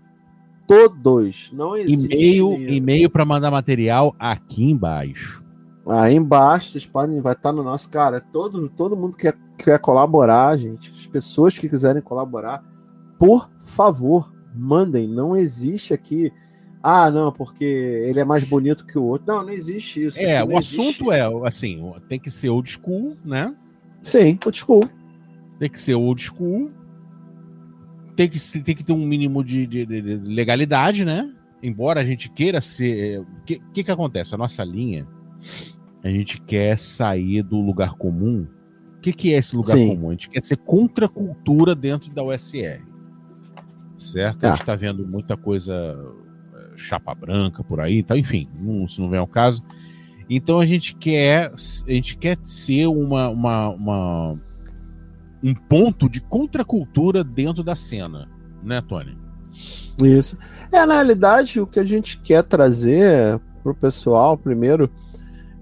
todos. Não existe. E-mail, e-mail para mandar material aqui embaixo. Aí embaixo, vocês podem, vai estar no nosso, cara. Todo, todo mundo que quer, quer colaborar, gente. As pessoas que quiserem colaborar, por favor, mandem. Não existe aqui ah, não, porque ele é mais bonito que o outro. Não, não existe isso. É, o assunto é, assim, tem que ser old school, né? Sim, old school. Tem que ser old school. Tem que, tem que ter um mínimo de, de, de legalidade, né? Embora a gente queira ser. O que, que, que acontece? A nossa linha, a gente quer sair do lugar comum. O que, que é esse lugar Sim. comum? A gente quer ser contra a cultura dentro da USR. Certo? Ah. A gente está vendo muita coisa chapa branca por aí, tá? enfim, não, se não vem ao caso. Então a gente quer, a gente quer ser uma, uma, uma um ponto de contracultura dentro da cena, né, Tony? Isso. É, na realidade, o que a gente quer trazer pro pessoal, primeiro,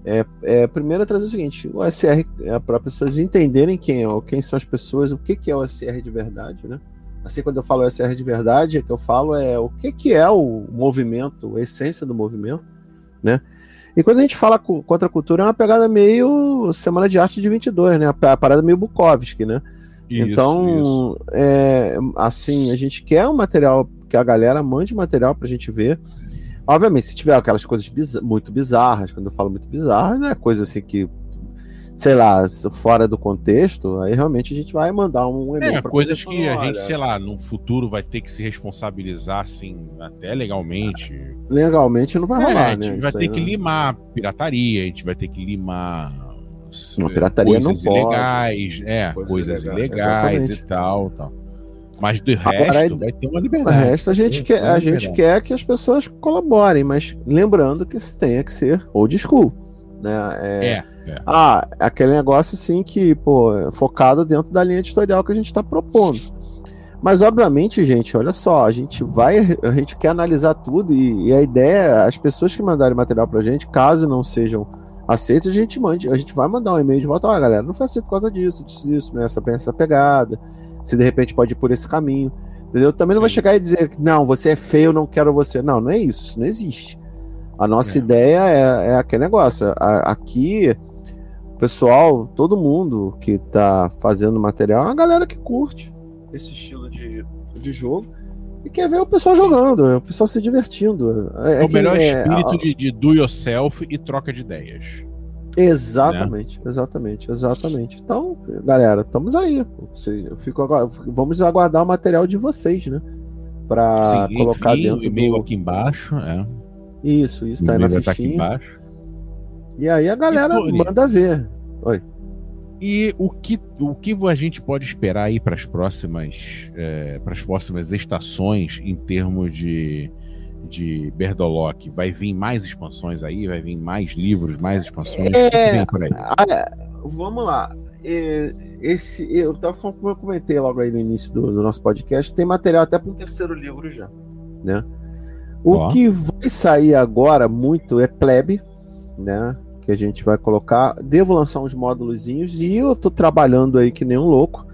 é, é primeiro é trazer o seguinte: o SR é para pessoas entenderem quem, é, quem são as pessoas, o que, que é o SR de verdade, né? Assim, quando eu falo SR de verdade, o que eu falo é o que, que é o movimento, a essência do movimento, né? E quando a gente fala contra a cultura, é uma pegada meio Semana de Arte de 22, né? A parada meio Bukowski, né? Isso, então, isso. É, assim, a gente quer um material, que a galera mande material pra gente ver, Obviamente, se tiver aquelas coisas biz muito bizarras, quando eu falo muito bizarras, é coisa assim que sei lá, fora do contexto, aí realmente a gente vai mandar um e-mail. É, coisas que a gente, sei lá, no futuro vai ter que se responsabilizar, assim, até legalmente. Legalmente não vai é, rolar, né? A gente vai ter aí, que né? limar pirataria, a gente vai ter que limar. Não, pirataria coisas não ilegais, pode. é, coisas, coisas ilegais, ilegais e tal, tal. Mas do resto Agora, vai ter uma liberdade. O resto a gente, quer, a gente quer que as pessoas colaborem, mas lembrando que isso tenha que ser old school. Né? É, é. É. Ah, aquele negócio assim que, pô, focado dentro da linha editorial que a gente está propondo. Mas obviamente, gente, olha só, a gente vai, a gente quer analisar tudo e, e a ideia, as pessoas que mandarem material pra gente, caso não sejam aceitos, a gente mande, a gente vai mandar um e-mail de volta, olha, galera, não foi aceito por causa disso, disso, disso, né, essa, essa pegada, se de repente pode ir por esse caminho, entendeu? Também não Sim. vai chegar e dizer, não, você é feio, não quero você. Não, não é isso, isso não existe. A nossa é. ideia é, é aquele negócio. A, aqui pessoal, todo mundo que tá fazendo material é uma galera que curte esse estilo de, de jogo e quer ver o pessoal jogando, o pessoal se divertindo. É, é o melhor é, espírito é, de, de do yourself e troca de ideias. Exatamente, né? exatamente, exatamente. Então, galera, estamos aí. Eu fico, vamos aguardar o material de vocês, né? Para colocar dentro. O e-mail do... aqui embaixo, é. Isso, isso, tá aí na fichinha. Tá aqui embaixo. E aí a galera manda ver. Oi. E o que, o que a gente pode esperar aí para as próximas, é, para as próximas estações em termos de, de Berdolock? Vai vir mais expansões aí? Vai vir mais livros, mais expansões? É, vamos lá. Esse, eu tava como eu comentei logo aí no início do, do nosso podcast, tem material até para um terceiro livro já, né? O Ó. que vai sair agora muito é plebe, né? Que a gente vai colocar. Devo lançar uns módulos e eu tô trabalhando aí que nem um louco.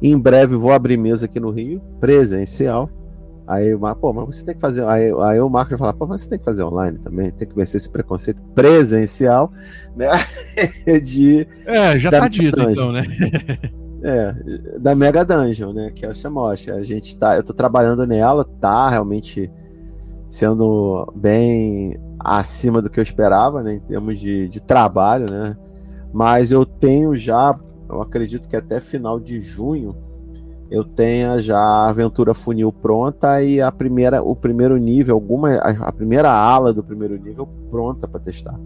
Em breve vou abrir mesa aqui no Rio, presencial. Aí, pô, mas você tem que fazer. Aí, aí o Marco vai falar, pô, mas você tem que fazer online também, tem que vencer esse preconceito presencial, né? De, é, já tá dito Dungeon. então, né? é, da Mega Dungeon, né? Que é o Chamoche. A gente tá, eu tô trabalhando nela, tá realmente sendo bem acima do que eu esperava, né, em termos de, de trabalho, né? Mas eu tenho já, eu acredito que até final de junho eu tenha já a aventura funil pronta e a primeira, o primeiro nível, alguma, a, primeira ala do primeiro nível pronta para testar,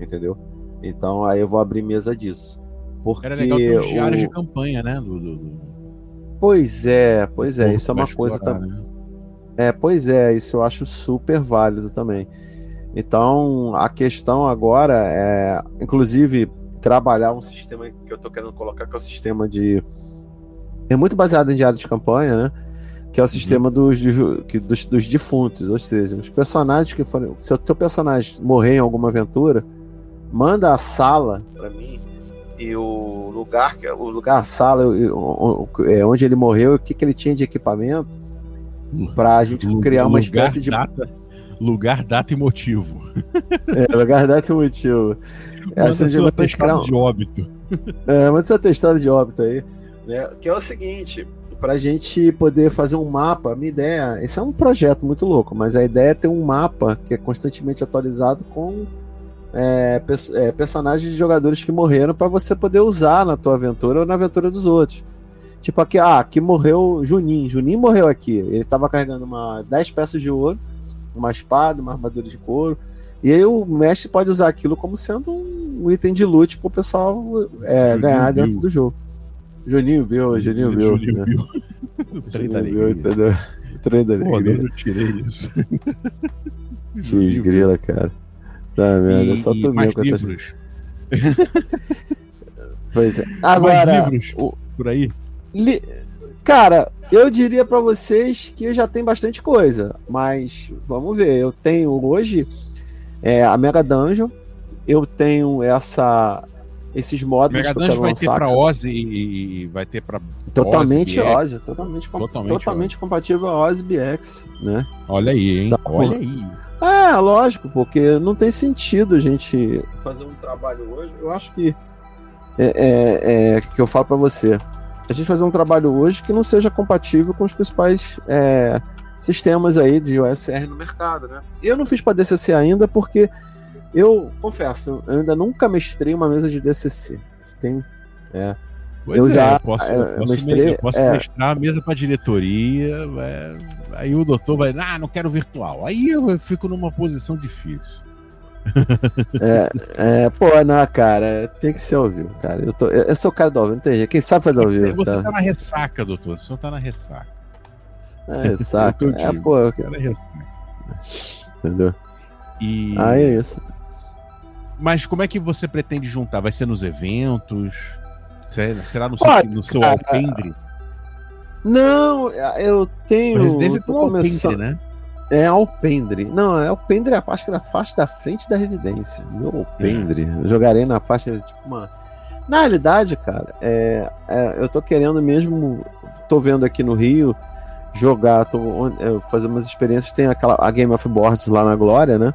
entendeu? Então aí eu vou abrir mesa disso. Porque Era legal ter os diários o... de campanha, né? Do, do, do... Pois é, pois é, isso é uma coisa também. Né? É, pois é, isso eu acho super válido também. Então, a questão agora é, inclusive, trabalhar um sistema que eu estou querendo colocar, que é o sistema de. É muito baseado em diário de campanha, né? Que é o uhum. sistema dos, dos, dos defuntos, ou seja, os personagens que forem. Se o teu personagem morrer em alguma aventura, manda a sala para mim e o lugar, o lugar, a sala, é, onde ele morreu, o que, que ele tinha de equipamento, para a gente criar uma espécie de. Data Lugar, data e motivo. É, lugar, data e motivo. Essa é sua atestado de óbito. É, manda seu atestado de óbito aí. Né? Que é o seguinte, para a gente poder fazer um mapa, a minha ideia, esse é um projeto muito louco, mas a ideia é ter um mapa que é constantemente atualizado com é, é, personagens de jogadores que morreram para você poder usar na tua aventura ou na aventura dos outros. Tipo aqui, ah, aqui morreu Juninho. Juninho morreu aqui. Ele estava carregando uma 10 peças de ouro uma espada, uma armadura de couro. E aí o mestre pode usar aquilo como sendo um item de loot pro pessoal é, ganhar Bill. dentro do jogo. Juninho Bill, Juninho Bill. Juninho? Bill. Juninho Bill, entendeu? Treino da Pô, eu tirei isso. X grila, cara. Tá merda, só tu mesmo com essas. pois é. Agora. Mais livros o... por aí? Li... Cara, eu diria para vocês que eu já tenho bastante coisa, mas vamos ver. Eu tenho hoje é, a Mega Dungeon, eu tenho essa esses módulos Mega que eu quero vai lançar. Ter pra Ozzy e vai ter para totalmente Ozzy, totalmente, totalmente, totalmente Ozzy. compatível a Ozzy BX, né? Olha aí, hein? Tá, Olha aí. É, lógico, porque não tem sentido a gente fazer um trabalho hoje. Eu acho que é, é, é que eu falo para você a gente fazer um trabalho hoje que não seja compatível com os principais é, sistemas aí de OSR no mercado, né? Eu não fiz para DCC ainda porque eu confesso, eu ainda nunca mestrei uma mesa de DCC. Tem, é, Pois eu é, já eu posso, eu posso, mestrei, eu posso é, mestrar a mesa para diretoria, é, aí o doutor vai, ah, não quero virtual. Aí eu fico numa posição difícil. É, é, pô, não, cara, tem que ser ao vivo, cara. Eu, tô, eu, eu sou o cara do ao vivo, não tem jeito. Quem sabe fazer ao vivo? Você tá? tá na ressaca, doutor. O senhor tá na ressaca. É, ressaca. é, é pô. Eu... Tá na ressaca. Entendeu? E... Ah, é isso. Mas como é que você pretende juntar? Vai ser nos eventos? Será no seu, Olha, no seu alpendre? Não, eu tenho. A residência tem um alpendre, né? É alpendre. Não, é alpendre a parte da faixa da frente da residência. Meu alpendre. Eu jogarei na faixa, tipo, uma. Na realidade, cara, é, é, eu tô querendo mesmo. Tô vendo aqui no Rio jogar, tô é, fazer umas experiências. Tem aquela a Game of Boards lá na Glória, né?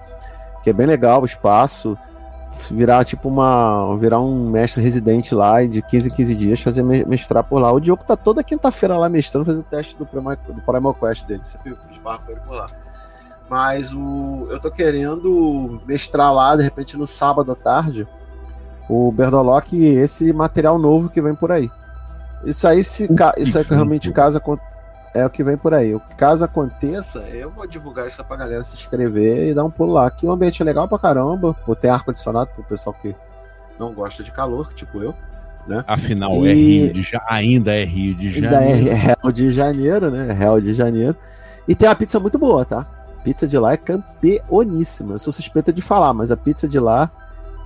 Que é bem legal o espaço virar tipo uma. virar um mestre residente lá e de 15 em 15 dias fazer mestrar por lá. O Diogo tá toda quinta-feira lá mestrando, fazendo teste do Primal, do Primal Quest dele. Você viu? Esbarra com ele por lá. Mas o, eu tô querendo mestrar lá, de repente, no sábado à tarde, o Berdolock e esse material novo que vem por aí. Isso aí, se, isso aí que realmente casa é o que vem por aí. Caso aconteça, eu vou divulgar isso pra galera se inscrever e dar um pulo lá. Que o ambiente é legal pra caramba. Pô, tem ar-condicionado pro pessoal que não gosta de calor, tipo eu. Né? Afinal, e... é Rio de ja... ainda é Rio de Janeiro. Ainda é Rio de Janeiro, né? Rio de Janeiro. E tem uma pizza muito boa, tá? A pizza de lá é campeoníssima. Eu sou suspeita de falar, mas a pizza de lá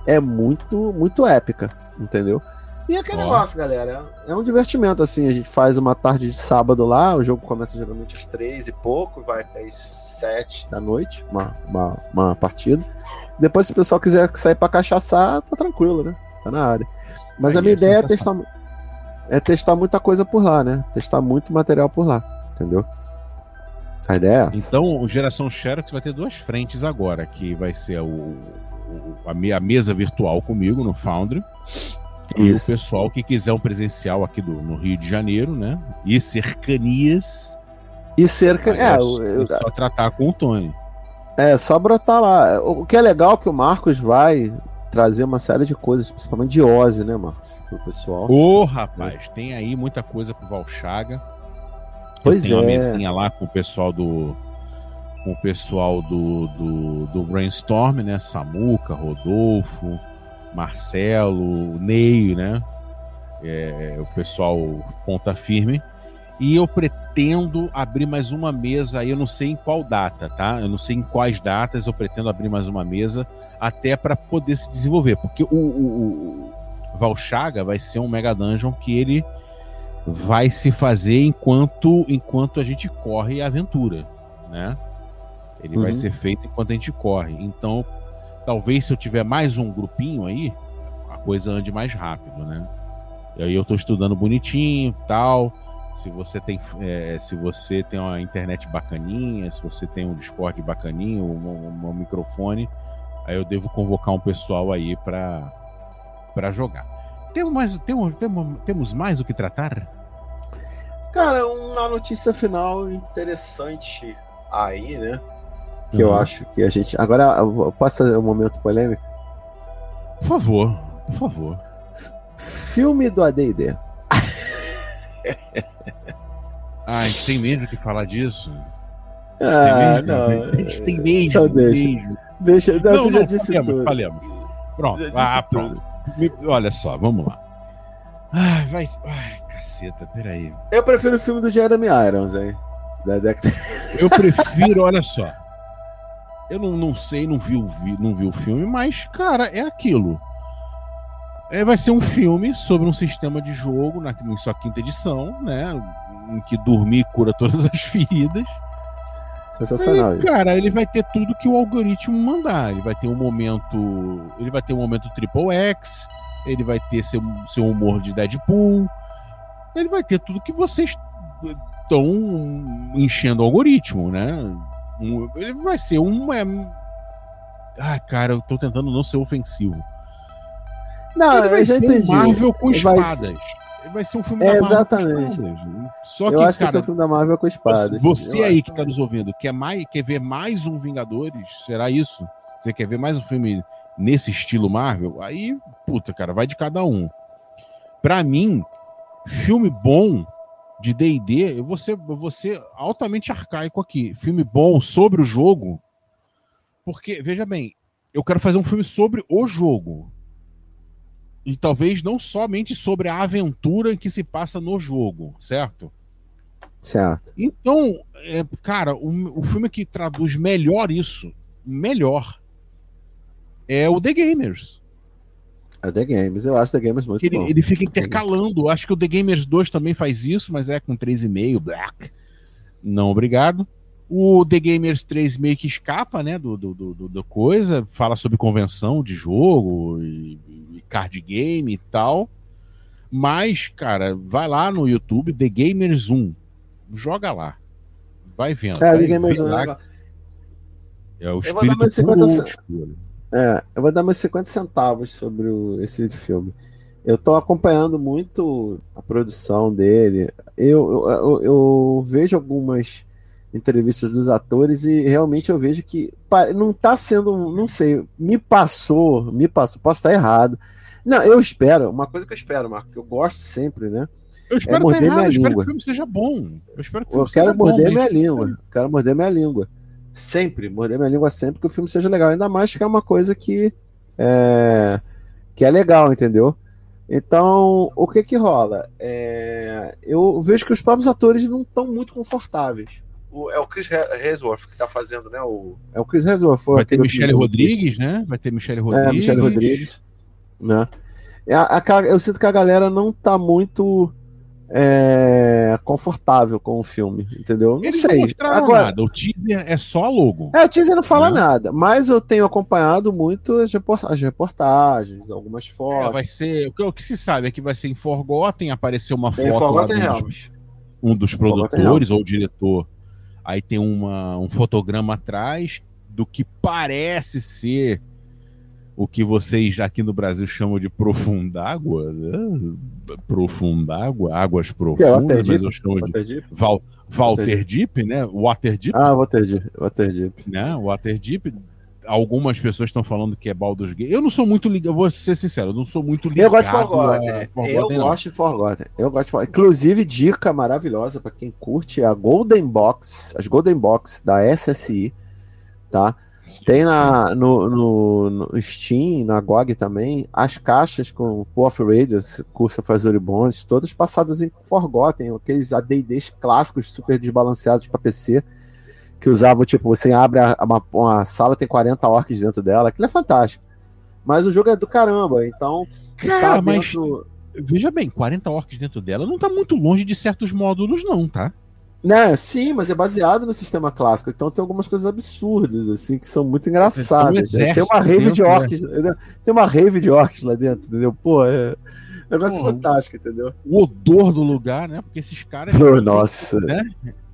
é muito, muito épica, entendeu? E é aquele negócio, galera. É um divertimento, assim. A gente faz uma tarde de sábado lá. O jogo começa geralmente às três e pouco, vai até às sete da noite, uma, uma, uma partida. Depois, se o pessoal quiser sair pra cachaçar, tá tranquilo, né? Tá na área. Mas Aí a minha é ideia é testar, é testar muita coisa por lá, né? Testar muito material por lá, entendeu? A ideia é essa. Então, o Geração Xerox vai ter duas frentes agora, que vai ser o, o a, a mesa virtual comigo no Foundry e o pessoal que quiser um presencial aqui do, no Rio de Janeiro, né? E cercanias. E cercanias. É, é, é, só tratar com o Tony. É, só brotar lá. O que é legal é que o Marcos vai trazer uma série de coisas, principalmente de Ozzy, né, Marcos? Pro pessoal. Ô, oh, rapaz, é. tem aí muita coisa pro Valchaga. Pois tem é. uma mesinha lá com o pessoal do. Com o pessoal do, do, do Brainstorm, né? Samuca, Rodolfo. Marcelo, Ney, né? É, o pessoal ponta firme. E eu pretendo abrir mais uma mesa, eu não sei em qual data, tá? Eu não sei em quais datas eu pretendo abrir mais uma mesa, até para poder se desenvolver. Porque o, o, o Valchaga vai ser um Mega Dungeon que ele vai se fazer enquanto enquanto a gente corre a aventura, né? Ele uhum. vai ser feito enquanto a gente corre. Então, talvez se eu tiver mais um grupinho aí, a coisa ande mais rápido, né? E aí eu estou estudando bonitinho, tal. Se você tem, é, se você tem uma internet bacaninha, se você tem um Discord bacaninho, um, um microfone, aí eu devo convocar um pessoal aí para para jogar. Temos mais, temos, temos, temos mais o que tratar? Cara, uma notícia final interessante aí, né? que uhum. eu acho que a gente. Agora, posso fazer um momento polêmico? Por favor, por favor. Filme do ADD. ah, a gente tem mesmo que falar disso? Ah, não. A gente tem mesmo. Então deixa. Deixa, não, não, você já disse falemos, tudo. Falemos. Pronto, ah, pronto. Olha só, vamos lá. Ai, vai. Ai, caceta, peraí. Eu prefiro o filme do Jeremy Irons, hein? Da década... Eu prefiro, olha só. Eu não, não sei, não vi, o, não vi o filme, mas, cara, é aquilo. É, vai ser um filme sobre um sistema de jogo na, em sua quinta edição, né? Em que dormir cura todas as feridas. Sensacional. E, cara, ele vai ter tudo que o algoritmo mandar. Ele vai ter um momento. Ele vai ter um momento triple X. Ele vai ter seu, seu humor de Deadpool. Ele vai ter tudo que vocês estão enchendo o algoritmo, né? Um, ele vai ser um. É... Ah, cara, eu tô tentando não ser ofensivo. Não, ele vai ser entendi. Marvel com espadas. vai ser um filme é, da Marvel. Exatamente. Só que, eu acho cara, que é um filme da Marvel com espadas. Você aí que tá nos ouvindo, quer, mais, quer ver mais um Vingadores? Será isso? Você quer ver mais um filme nesse estilo Marvel? Aí, puta, cara, vai de cada um. Pra mim, filme bom de D&D, eu vou ser, eu vou ser altamente arcaico aqui. Filme bom sobre o jogo, porque, veja bem, eu quero fazer um filme sobre o jogo. E talvez não somente sobre a aventura que se passa no jogo, certo? Certo. Então, é, cara, o, o filme que traduz melhor isso, melhor, é o The Gamers. É The Gamers, eu acho The Gamers muito ele, bom. Ele fica intercalando. Acho que o The Gamers 2 também faz isso, mas é com 3,5. Black. Não, obrigado. O The Gamers 3 meio que escapa, né, do, do, do, do coisa, fala sobre convenção de jogo e, e, card game e tal. Mas, cara, vai lá no YouTube, The Gamers 1. Joga lá. Vai vendo. É, The Gamers 1 é lá. É o espírito eu 50 é, eu vou dar meus 50 centavos sobre o, esse filme. Eu estou acompanhando muito a produção dele. Eu, eu, eu, eu, vejo algumas entrevistas dos atores e realmente eu vejo que não está sendo, não sei, me passou, me passou, posso estar errado. Não, eu espero, uma coisa que eu espero, Marco, que eu gosto sempre, né? Eu espero é morder errado, minha eu língua. espero que o filme seja bom. Eu espero que o filme eu quero morder bom, minha língua. Quero morder minha língua sempre, morder minha língua sempre que o filme seja legal. Ainda mais que é uma coisa que é, que é legal, entendeu? Então, o que que rola? É, eu vejo que os próprios atores não estão muito confortáveis. O, é o Chris Hemsworth que está fazendo, né? O, é o Chris Hemsworth. Vai ter Michelle Rodrigues, né? Vai ter Michelle Rodrigues. É, Michelle Rodrigues. Né? A, a, eu sinto que a galera não está muito é, confortável com o filme, entendeu? Não Eles sei. Não Agora, nada. O teaser é só logo. É, o teaser não fala não. nada, mas eu tenho acompanhado muito as, reportagens, algumas fotos. É, vai ser. O que, o que, se sabe é que vai ser em Forgotten, apareceu uma foto lá dos, um dos produtores ou diretor. Aí tem uma, um fotograma atrás do que parece ser o que vocês aqui no Brasil chamam de profundágua, né? profundágua, águas profundas, mas eu chamo de Val, Walter Deep, né? Water Deep. Ah, Water Deep, Water Deep. Né? Water Deep. Algumas pessoas estão falando que é Baldur's Gate. Eu não sou muito ligado, vou ser sincero, eu não sou muito ligado. Eu gosto de Forgotten. Eu gosto de Forgotten. Eu gosto de Forgotten. Inclusive, dica maravilhosa para quem curte a Golden Box, as Golden Box da SSI, tá? Tem na, no, no, no, Steam, na GOG também, as caixas com Puff Raiders, Cursa Fazori Bonds, todas passadas em Forgotten, aqueles ADDs clássicos super desbalanceados para PC, que usavam, tipo, você abre a, uma, uma, sala, tem 40 orcs dentro dela, aquilo é fantástico. Mas o jogo é do caramba, então. Cara, mas. Veja bem, 40 orcs dentro dela não tá muito longe de certos módulos, não, tá? Né, sim, mas é baseado no sistema clássico. Então tem algumas coisas absurdas, assim, que são muito engraçadas. Tem, um tem uma rave de orcs. Né? Tem uma rave de orcs lá dentro, entendeu? Pô, é. Negócio Pô, fantástico, entendeu? O odor do lugar, né? Porque esses caras. Pô, nossa. Né?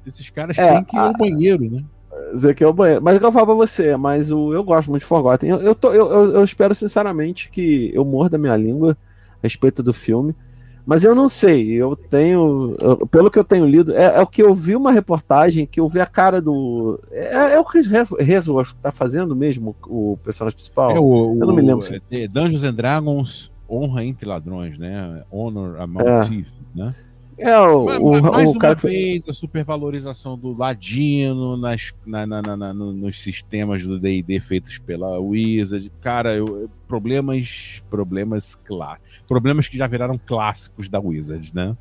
Esses caras é, têm que ir ao banheiro, né? Dizer que é o banheiro. Mas é eu falo pra você, mas o, eu gosto muito de Forgotten. Eu, eu, tô, eu, eu, espero sinceramente que eu morda minha língua a respeito do filme. Mas eu não sei, eu tenho. Eu, pelo que eu tenho lido, é, é, o que eu vi uma reportagem que eu vi a cara do. É, é o Chris Hemsworth que tá fazendo mesmo o personagem principal? É o, eu não me lembro. Se... É Dungeons and Dragons Honra entre Ladrões, né? Honor Among é. Thieves, né? É, o, mas, o, mais o uma cara vez, a supervalorização do Ladino nas, na, na, na, nos sistemas do D&D feitos pela Wizard. Cara, eu, problemas, problemas, claro, problemas que já viraram clássicos da Wizard, né?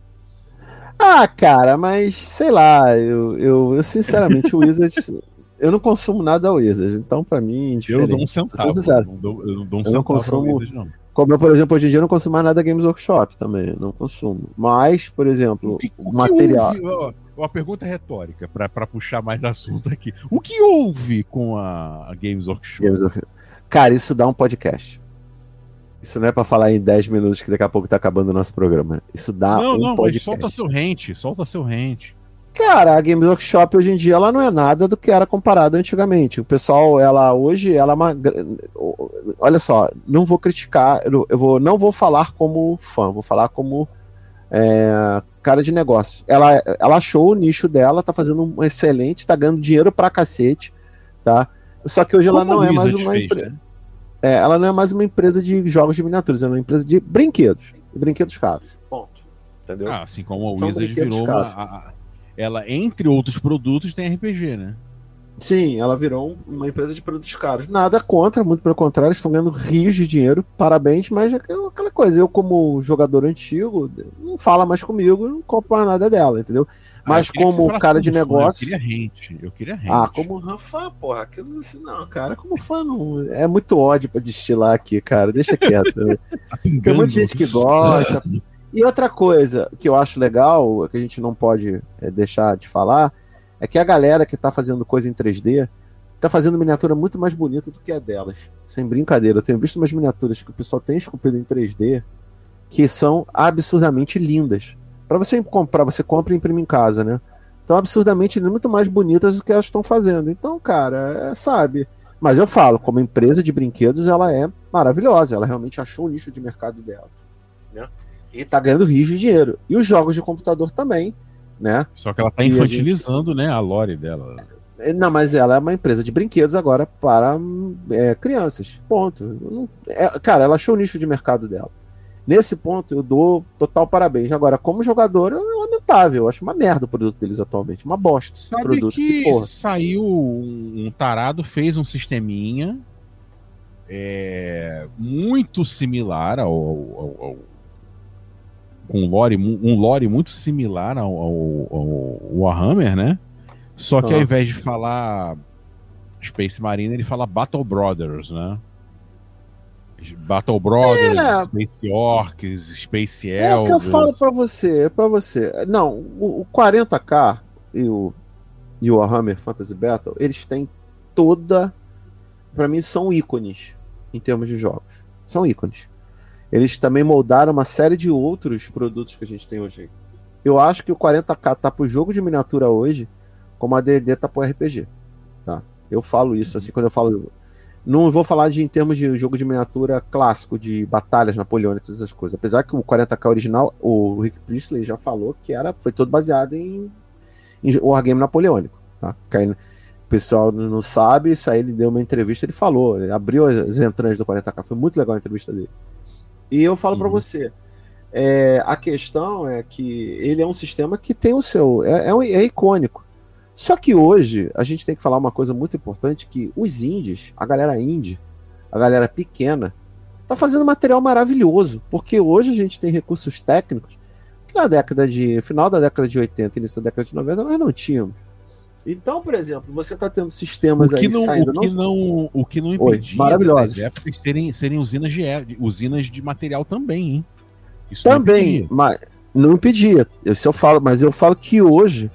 Ah, cara, mas sei lá, eu, eu, eu sinceramente, o Wizard, eu não consumo nada da Wizard, então para mim, eu dou um centavo. Eu não dou, eu não dou um eu centavo não consumo, Wizard, não. Como eu, por exemplo, hoje em dia não consumo mais nada Games Workshop também, não consumo. Mas, por exemplo, o, que, o material. Houve, uma pergunta retórica, para puxar mais assunto aqui. O que houve com a, a Games Workshop? Games Workshop? Cara, isso dá um podcast. Isso não é para falar em 10 minutos que daqui a pouco tá acabando o nosso programa. Isso dá não, um não, podcast. Não, solta seu rente, solta seu rente. Cara, a Games Workshop hoje em dia ela não é nada do que era comparado antigamente. O pessoal, ela hoje, ela é uma. Olha só, não vou criticar, eu vou, não vou falar como fã, vou falar como é, cara de negócio. Ela, ela achou o nicho dela, tá fazendo um excelente, tá ganhando dinheiro pra cacete, tá? Só que hoje Como ela não é mais uma empresa. Né? É, ela não é mais uma empresa de jogos de miniaturas, ela é uma empresa de brinquedos. Brinquedos caros. Ponto. Entendeu? Ah, assim como a Wizard virou uma, a, ela, entre outros produtos, tem RPG, né? Sim, ela virou uma empresa de produtos caros. Nada contra, muito pelo contrário, estão ganhando rios de dinheiro, parabéns, mas é aquela coisa, eu como jogador antigo, não fala mais comigo, não compro mais nada dela, entendeu? Ah, mas ah, como cara de negócio. eu queria rente, eu queria rente. Ah, como fã, porra, aquilo assim, não, cara, como fã não. É muito ódio pra destilar aqui, cara, deixa quieto. tá Tem muita gente que gosta. E outra coisa que eu acho legal, que a gente não pode é, deixar de falar, é que a galera que está fazendo coisa em 3D está fazendo miniatura muito mais bonita do que a delas. Sem brincadeira, eu tenho visto umas miniaturas que o pessoal tem esculpido em 3D que são absurdamente lindas. Para você comprar, você compra e imprime em casa, né? Então, absurdamente muito mais bonitas do que elas estão fazendo. Então, cara, é, sabe. Mas eu falo, como empresa de brinquedos, ela é maravilhosa. Ela realmente achou o nicho de mercado dela. E tá ganhando rios de dinheiro. E os jogos de computador também né? Só que ela tá infantilizando, a gente... né, a lore dela. É, não, mas ela é uma empresa de brinquedos agora para é, crianças. Ponto. É, cara, ela achou o nicho de mercado dela. Nesse ponto, eu dou total parabéns. Agora, como jogador, é lamentável. Eu acho uma merda o produto deles atualmente. Uma bosta. Sabe produto que, que saiu um tarado, fez um sisteminha é, muito similar ao, ao, ao com um lore, um lore muito similar ao, ao, ao Warhammer, né? Só que ah. ao invés de falar Space Marine, ele fala Battle Brothers, né? Battle Brothers, é. Space Orcs, Space Elves. É o que eu falo pra você, é pra você. Não, o, o 40k e o, e o Warhammer Fantasy Battle, eles têm toda. Pra mim, são ícones em termos de jogos. São ícones eles também moldaram uma série de outros produtos que a gente tem hoje. Eu acho que o 40k tá pro jogo de miniatura hoje, como a D&D tá pro RPG, tá? Eu falo isso assim quando eu falo não vou falar de em termos de jogo de miniatura clássico de batalhas napoleônicas essas coisas. Apesar que o 40k original, o Rick Priestley já falou que era foi todo baseado em, em wargame napoleônico, tá? O pessoal não sabe, isso aí ele deu uma entrevista, ele falou, ele abriu as entranhas do 40k, foi muito legal a entrevista dele. E eu falo uhum. para você, é, a questão é que ele é um sistema que tem o seu. É, é, é, icônico. Só que hoje a gente tem que falar uma coisa muito importante: que os indies, a galera indie, a galera pequena, tá fazendo material maravilhoso. Porque hoje a gente tem recursos técnicos que na década de. final da década de 80 início da década de 90 nós não tínhamos. Então, por exemplo, você está tendo sistemas o que aí não, saindo. O que não, não, o que não impedia maravilhosos. épocas serem, serem usinas, de, usinas de material também, hein? Isso também, não mas não impedia. Isso eu falo, mas eu falo que hoje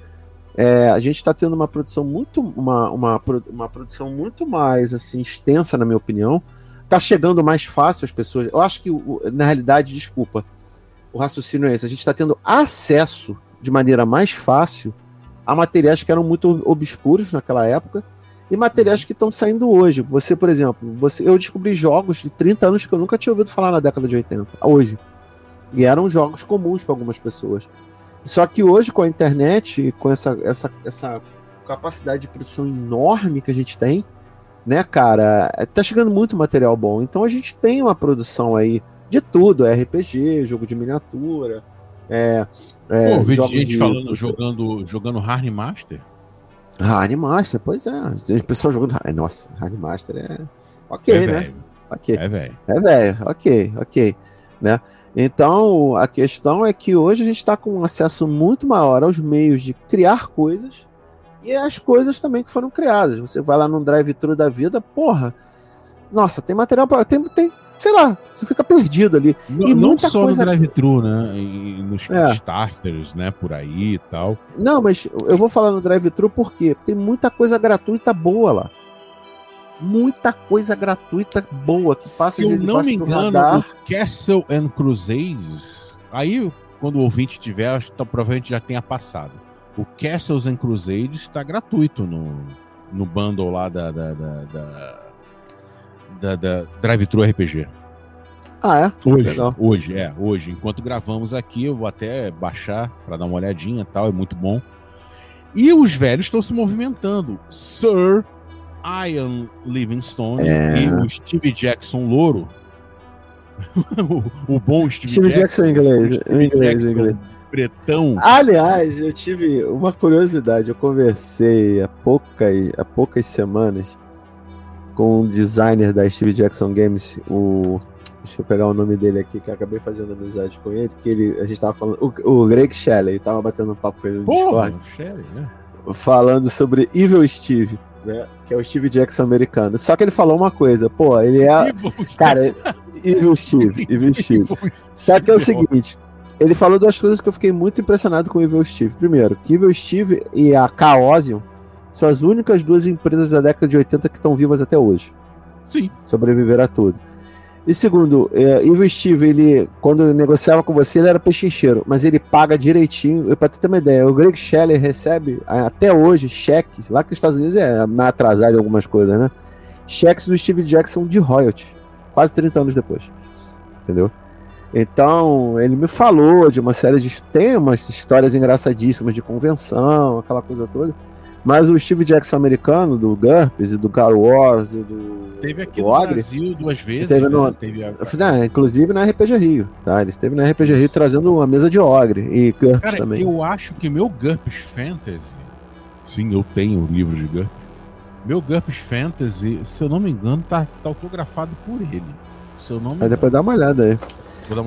é, a gente está tendo uma produção muito. Uma, uma, uma produção muito mais assim, extensa, na minha opinião. Está chegando mais fácil as pessoas. Eu acho que, na realidade, desculpa, o raciocínio é esse. A gente está tendo acesso de maneira mais fácil a materiais que eram muito obscuros naquela época e materiais que estão saindo hoje. Você, por exemplo, você, eu descobri jogos de 30 anos que eu nunca tinha ouvido falar na década de 80, hoje. E eram jogos comuns para algumas pessoas. Só que hoje, com a internet, com essa, essa, essa capacidade de produção enorme que a gente tem, né, cara, tá chegando muito material bom. Então a gente tem uma produção aí de tudo: RPG, jogo de miniatura, é, é, Pô, gente de... falando, jogando, jogando Hard Master. Hard Master, pois é. Tem pessoal jogando. Nossa, Hard Master é. Ok, é né? Véio. Ok. É velho. É velho, ok, ok. Né? Então, a questão é que hoje a gente está com um acesso muito maior aos meios de criar coisas e as coisas também que foram criadas. Você vai lá num drive-thru da vida, porra, nossa, tem material para tem, tem sei lá, você fica perdido ali. Não, e não só coisa... no drive-thru, né? E nos é. starters, né? Por aí e tal. Não, mas eu vou falar no drive-thru porque tem muita coisa gratuita boa lá. Muita coisa gratuita boa que passa Se eu não me engano, o Castle and Crusades, aí quando o ouvinte tiver, acho que provavelmente já tenha passado. O Castles and Crusades está gratuito no, no bundle lá da, da, da, da da, da Drive Thru RPG. Ah, é? Hoje, Legal. hoje, é, hoje. Enquanto gravamos aqui, eu vou até baixar para dar uma olhadinha tal, é muito bom. E os velhos estão se movimentando. Sir Ian Livingstone é. e o Steve Jackson Louro. o, o, bom Steve, Steve Jackson, Jackson em inglês. Steve inglês, Jackson, inglês. Pretão. Aliás, eu tive uma curiosidade. Eu conversei há poucas, há poucas semanas com um designer da Steve Jackson Games, o Deixa eu pegar o nome dele aqui, que eu acabei fazendo amizade com ele, que ele, a gente tava falando. O, o Greg Shelley, tava batendo um papo com ele no Porra, Discord. Shelley, né? Falando sobre Evil Steve, né? Que é o Steve Jackson americano. Só que ele falou uma coisa, pô, ele é. Evil cara, Evil Steve, Evil Steve. Só que é o seguinte. Ele falou duas coisas que eu fiquei muito impressionado com o Evil Steve. Primeiro, que Evil Steve e a Chaosium são as únicas duas empresas da década de 80 que estão vivas até hoje. Sim. Sobreviver a tudo. E segundo, é, Evil Steve, ele, quando ele negociava com você, ele era pechincheiro, mas ele paga direitinho. Pra ter uma ideia, o Greg Scheller recebe até hoje cheques, lá que os Estados Unidos é mais atrasado em algumas coisas, né? Cheques do Steve Jackson de royalty, quase 30 anos depois. Entendeu? Então, ele me falou de uma série de. Tem umas histórias engraçadíssimas de convenção, aquela coisa toda. Mas o Steve Jackson americano, do GURPS e do Car Wars e do. Teve aqui do no Ogre, Brasil duas vezes. Teve né? no, teve a... ah, inclusive na RPG Rio, tá? Ele esteve na RPG Rio trazendo uma mesa de Ogre e GURPS Cara, também. Eu acho que meu GURPS Fantasy. Sim, eu tenho livros de GURPS. Meu GURPS Fantasy, se eu não me engano, tá, tá autografado por ele. Se eu não me Aí depois dá uma olhada aí.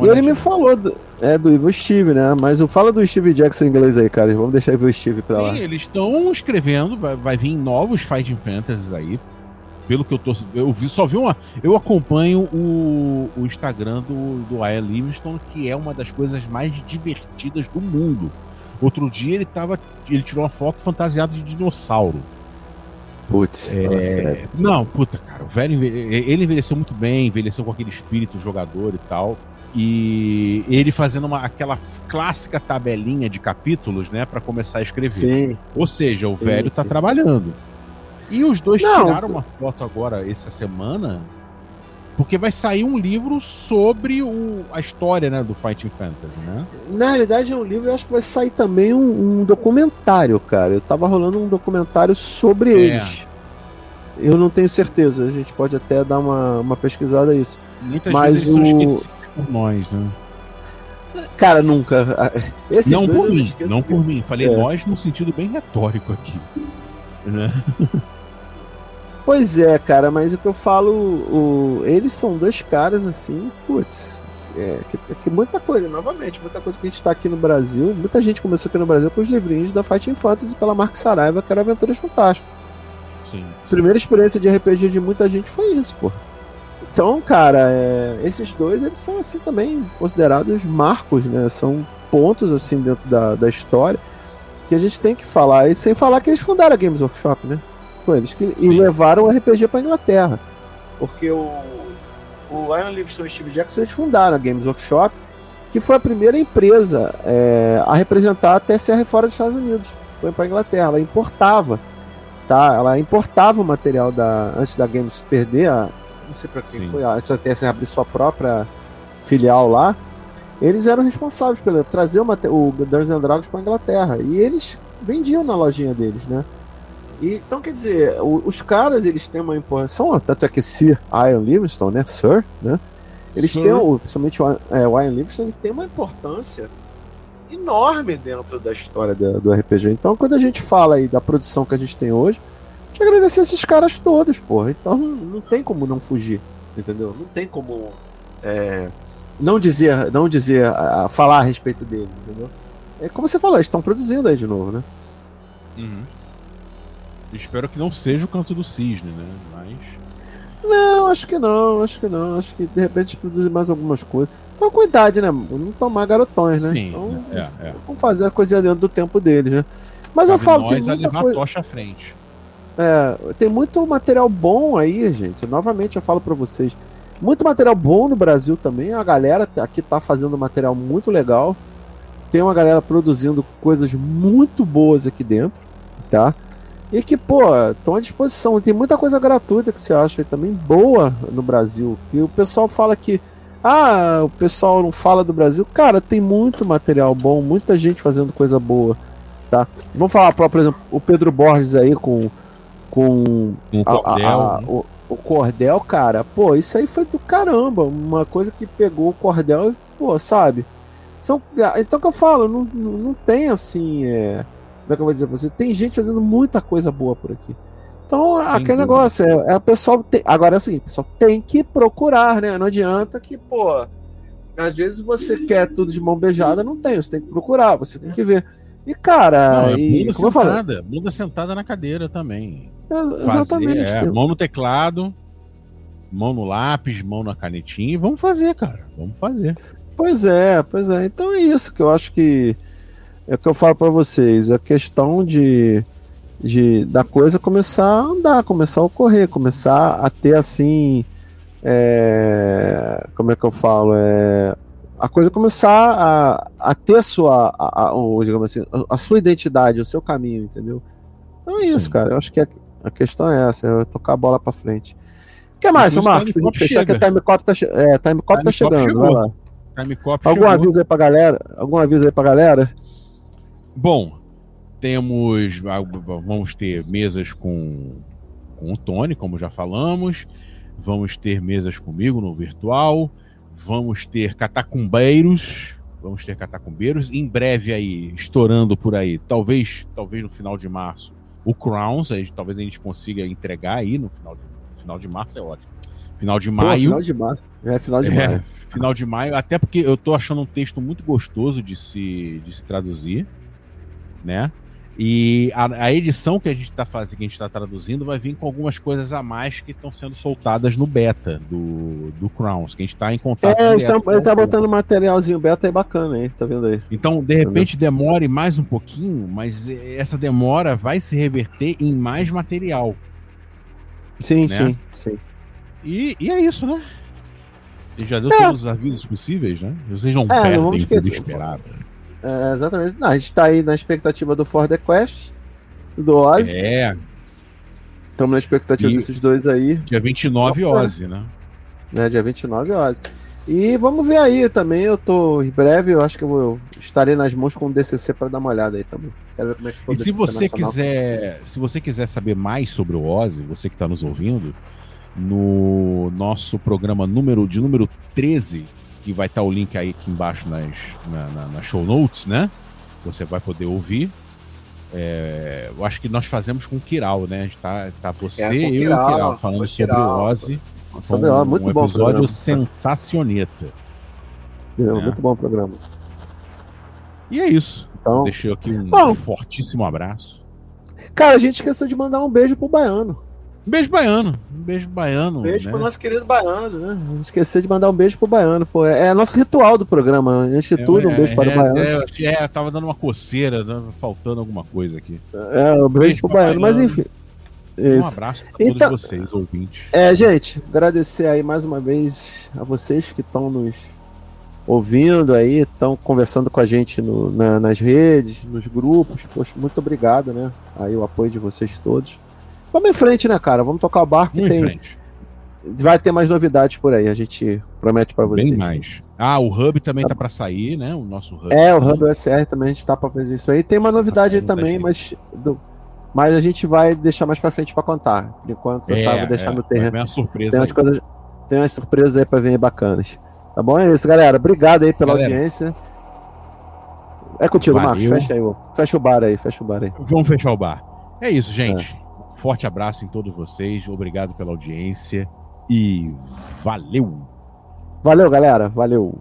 E ele me falou do, é, do Evil Steve, né? Mas o fala do Steve Jackson em inglês aí, cara. Vamos deixar Evil Steve pra Sim, lá. Sim, eles estão escrevendo, vai, vai vir novos Fighting Fantasies aí. Pelo que eu tô. Eu vi, só vi uma. Eu acompanho o, o Instagram do, do Ian Livingston, que é uma das coisas mais divertidas do mundo. Outro dia ele tava. Ele tirou uma foto fantasiado de dinossauro. Putz, é... não, puta, cara, o velho ele envelheceu muito bem, envelheceu com aquele espírito jogador e tal. E ele fazendo uma, aquela clássica tabelinha de capítulos, né, para começar a escrever. Sim. Ou seja, o sim, velho tá sim. trabalhando. E os dois Não, tiraram uma foto agora essa semana, porque vai sair um livro sobre o, a história, né, do Fighting Fantasy, né? Na realidade é um livro, eu acho que vai sair também um, um documentário, cara. Eu tava rolando um documentário sobre é. eles. Eu não tenho certeza, a gente pode até dar uma, uma pesquisada nisso. Muitas Mas vezes eles o... são esquecidos por nós, né? Cara, nunca. Esses não por mim, não por mim. Falei é. nós no sentido bem retórico aqui. Né? Pois é, cara, mas o que eu falo, o... eles são dois caras assim, putz, é, que, que, muita coisa, novamente, muita coisa que a gente tá aqui no Brasil, muita gente começou aqui no Brasil com os livrinhos da Fighting Fantasy pela Mark Saraiva, que era Aventuras Fantásticas. Sim. Primeira experiência de RPG de muita gente foi isso, pô. Então, cara, é, esses dois eles são assim também considerados marcos, né? São pontos assim dentro da, da história que a gente tem que falar. E sem falar que eles fundaram a Games Workshop, né? Foi eles que e levaram o RPG para Inglaterra, porque o o Ian Livingstone e Steve Jackson eles fundaram a Games Workshop, que foi a primeira empresa é, a representar a TSR fora dos Estados Unidos. Foi para Inglaterra, ela importava, tá? Ela importava o material da antes da Games perder a não sei para quem Sim. foi, antes da TSR abrir sua própria filial lá, eles eram responsáveis pelo trazer o, o Dungeons Dragons para Inglaterra e eles vendiam na lojinha deles, né? E, então, quer dizer, o, os caras, eles têm uma importância, tanto é que Sir Ian Livingstone, né, Sir, né, eles Sir. têm, principalmente o, é, o Ian Livingstone, ele tem uma importância enorme dentro da história do, do RPG. Então, quando a gente fala aí da produção que a gente tem hoje, te agradecer esses caras todos, porra. Então não tem como não fugir, entendeu? Não tem como é, não dizer, não dizer, a, a falar a respeito deles, entendeu? É como você falou, eles estão produzindo aí de novo, né? Uhum. Espero que não seja o canto do cisne, né? Mas. Não, acho que não, acho que não. Acho que de repente produzir mais algumas coisas. Então com idade, né? Não tomar garotões, né? Sim, então, é, é. Vamos fazer a coisinha dentro do tempo deles, né? Mas Cabe eu falo que. Muita levar coisa... a tocha à frente. É, tem muito material bom aí, gente. Novamente eu falo para vocês. Muito material bom no Brasil também. A galera aqui tá fazendo material muito legal. Tem uma galera produzindo coisas muito boas aqui dentro, tá? E que, pô, estão à disposição. Tem muita coisa gratuita que você acha também boa no Brasil. Que o pessoal fala que Ah, o pessoal não fala do Brasil. Cara, tem muito material bom, muita gente fazendo coisa boa, tá? Vamos falar, por exemplo, o Pedro Borges aí com com um a, cordel, a, a, né? o, o, cordel, cara. Pô, isso aí foi do caramba, uma coisa que pegou o cordel e, pô, sabe? São, então que eu falo, não, não, não tem assim, é, como é que eu vou dizer pra você? Tem gente fazendo muita coisa boa por aqui. Então, Sim, aquele negócio, é, é o pessoal. Tem, agora é o seguinte, pessoal tem que procurar, né? Não adianta que, pô, às vezes você quer tudo de mão beijada, não tem, você tem que procurar, você tem que ver. E, cara, não, e, bunda como sentada, eu bunda sentada na cadeira também. É, exatamente. Fazer, é, mão no teclado, mão no lápis, mão na canetinha, e vamos fazer, cara. Vamos fazer. Pois é, pois é. Então é isso que eu acho que é o que eu falo para vocês. A questão de de da coisa começar a andar, começar a ocorrer, começar a ter assim, é, como é que eu falo, é, a coisa começar a, a ter a sua, a, a, digamos assim, a, sua identidade, o seu caminho, entendeu? Então é isso, Sim. cara. Eu acho que a, a questão é essa, é tocar a bola para frente. O que mais, Marcos? Pra gente fechar que a Time Cop tá, é, time Cop time tá chegando, chegou. vai lá. Time Cop Algum chegou. aviso aí pra galera? Algum aviso aí pra galera? Bom, temos. Ah, vamos ter mesas com, com o Tony, como já falamos. Vamos ter mesas comigo no virtual. Vamos ter catacumbeiros. Vamos ter catacumbeiros. Em breve aí, estourando por aí, talvez, talvez no final de março, o Crowns. Aí, talvez a gente consiga entregar aí no final de, no final de março, é ótimo. Final de maio. Pô, final de maio. É, final de é, maio. Final de maio, até porque eu tô achando um texto muito gostoso de se, de se traduzir, né? E a, a, edição que a gente está fazendo, que a gente está traduzindo, vai vir com algumas coisas a mais que estão sendo soltadas no beta do, do Crowns, que a gente está em contato. É, ele está botando materialzinho beta aí bacana, hein? Tá vendo aí? Então, de repente, tá demore mais um pouquinho, mas essa demora vai se reverter em mais material. Sim, né? sim, sim. E, e é isso, né? Já deu é. todos os avisos possíveis, né? Vocês não é, perdem não vamos esquecer. esperado. É, exatamente. Não, a gente tá aí na expectativa do For the Quest, do Ozzy. É. Estamos na expectativa e desses dois aí. Dia 29 Ozzy, né? É, dia 29 Ozzy. E vamos ver aí também. Eu tô em breve, eu acho que eu vou estarei nas mãos com o DCC para dar uma olhada aí também. Quero ver como é que ficou e se você nacional. quiser, se você quiser saber mais sobre o Ozzy, você que está nos ouvindo, no nosso programa número de número 13, que vai estar o link aí aqui embaixo nas, na, na, na show notes, né? Você vai poder ouvir. É, eu acho que nós fazemos com o Kiral, né? A gente tá, tá você é, e Kiral, o Kiral falando sobre o Ozzy. Sobre o muito um bom episódio programa. sensacioneta. É, né? Muito bom programa. E é isso. Então, deixei aqui um bom, fortíssimo abraço. Cara, a gente esqueceu de mandar um beijo pro Baiano. Um beijo baiano. Um beijo baiano. Um beijo né? pro nosso querido baiano, né? Não esquecer de mandar um beijo pro baiano, pô. É, é nosso ritual do programa. Antes de é, tudo, um beijo é, para o baiano. É, é, tava dando uma coceira, tava faltando alguma coisa aqui. É, um beijo, beijo pro baiano, baiano, mas enfim. Isso. Um abraço para então, todos vocês, ouvintes. É, gente, agradecer aí mais uma vez a vocês que estão nos ouvindo aí, estão conversando com a gente no, na, nas redes, nos grupos. Poxa, muito obrigado, né? Aí o apoio de vocês todos. Vamos em frente, né, cara? Vamos tocar o barco que tem. Vai ter mais novidades por aí, a gente promete para vocês. Bem mais. Ah, o Hub também tá, tá para sair, né? O nosso Hub. É, o Hub USR também a gente tá para fazer isso aí. Tem uma novidade tá aí também, mas do, mas a gente vai deixar mais para frente para contar. Por enquanto é, eu tava deixando é, terreno. Tem surpresa. Tem umas, coisas, tem umas surpresas aí para vir bacanas. Tá bom? É isso, galera. Obrigado aí pela galera. audiência. É contigo, Valeu. Marcos. Fecha aí, fecha o bar aí, fecha o bar aí. Vamos fechar o bar. É isso, gente. É. Forte abraço em todos vocês, obrigado pela audiência e valeu! Valeu, galera, valeu!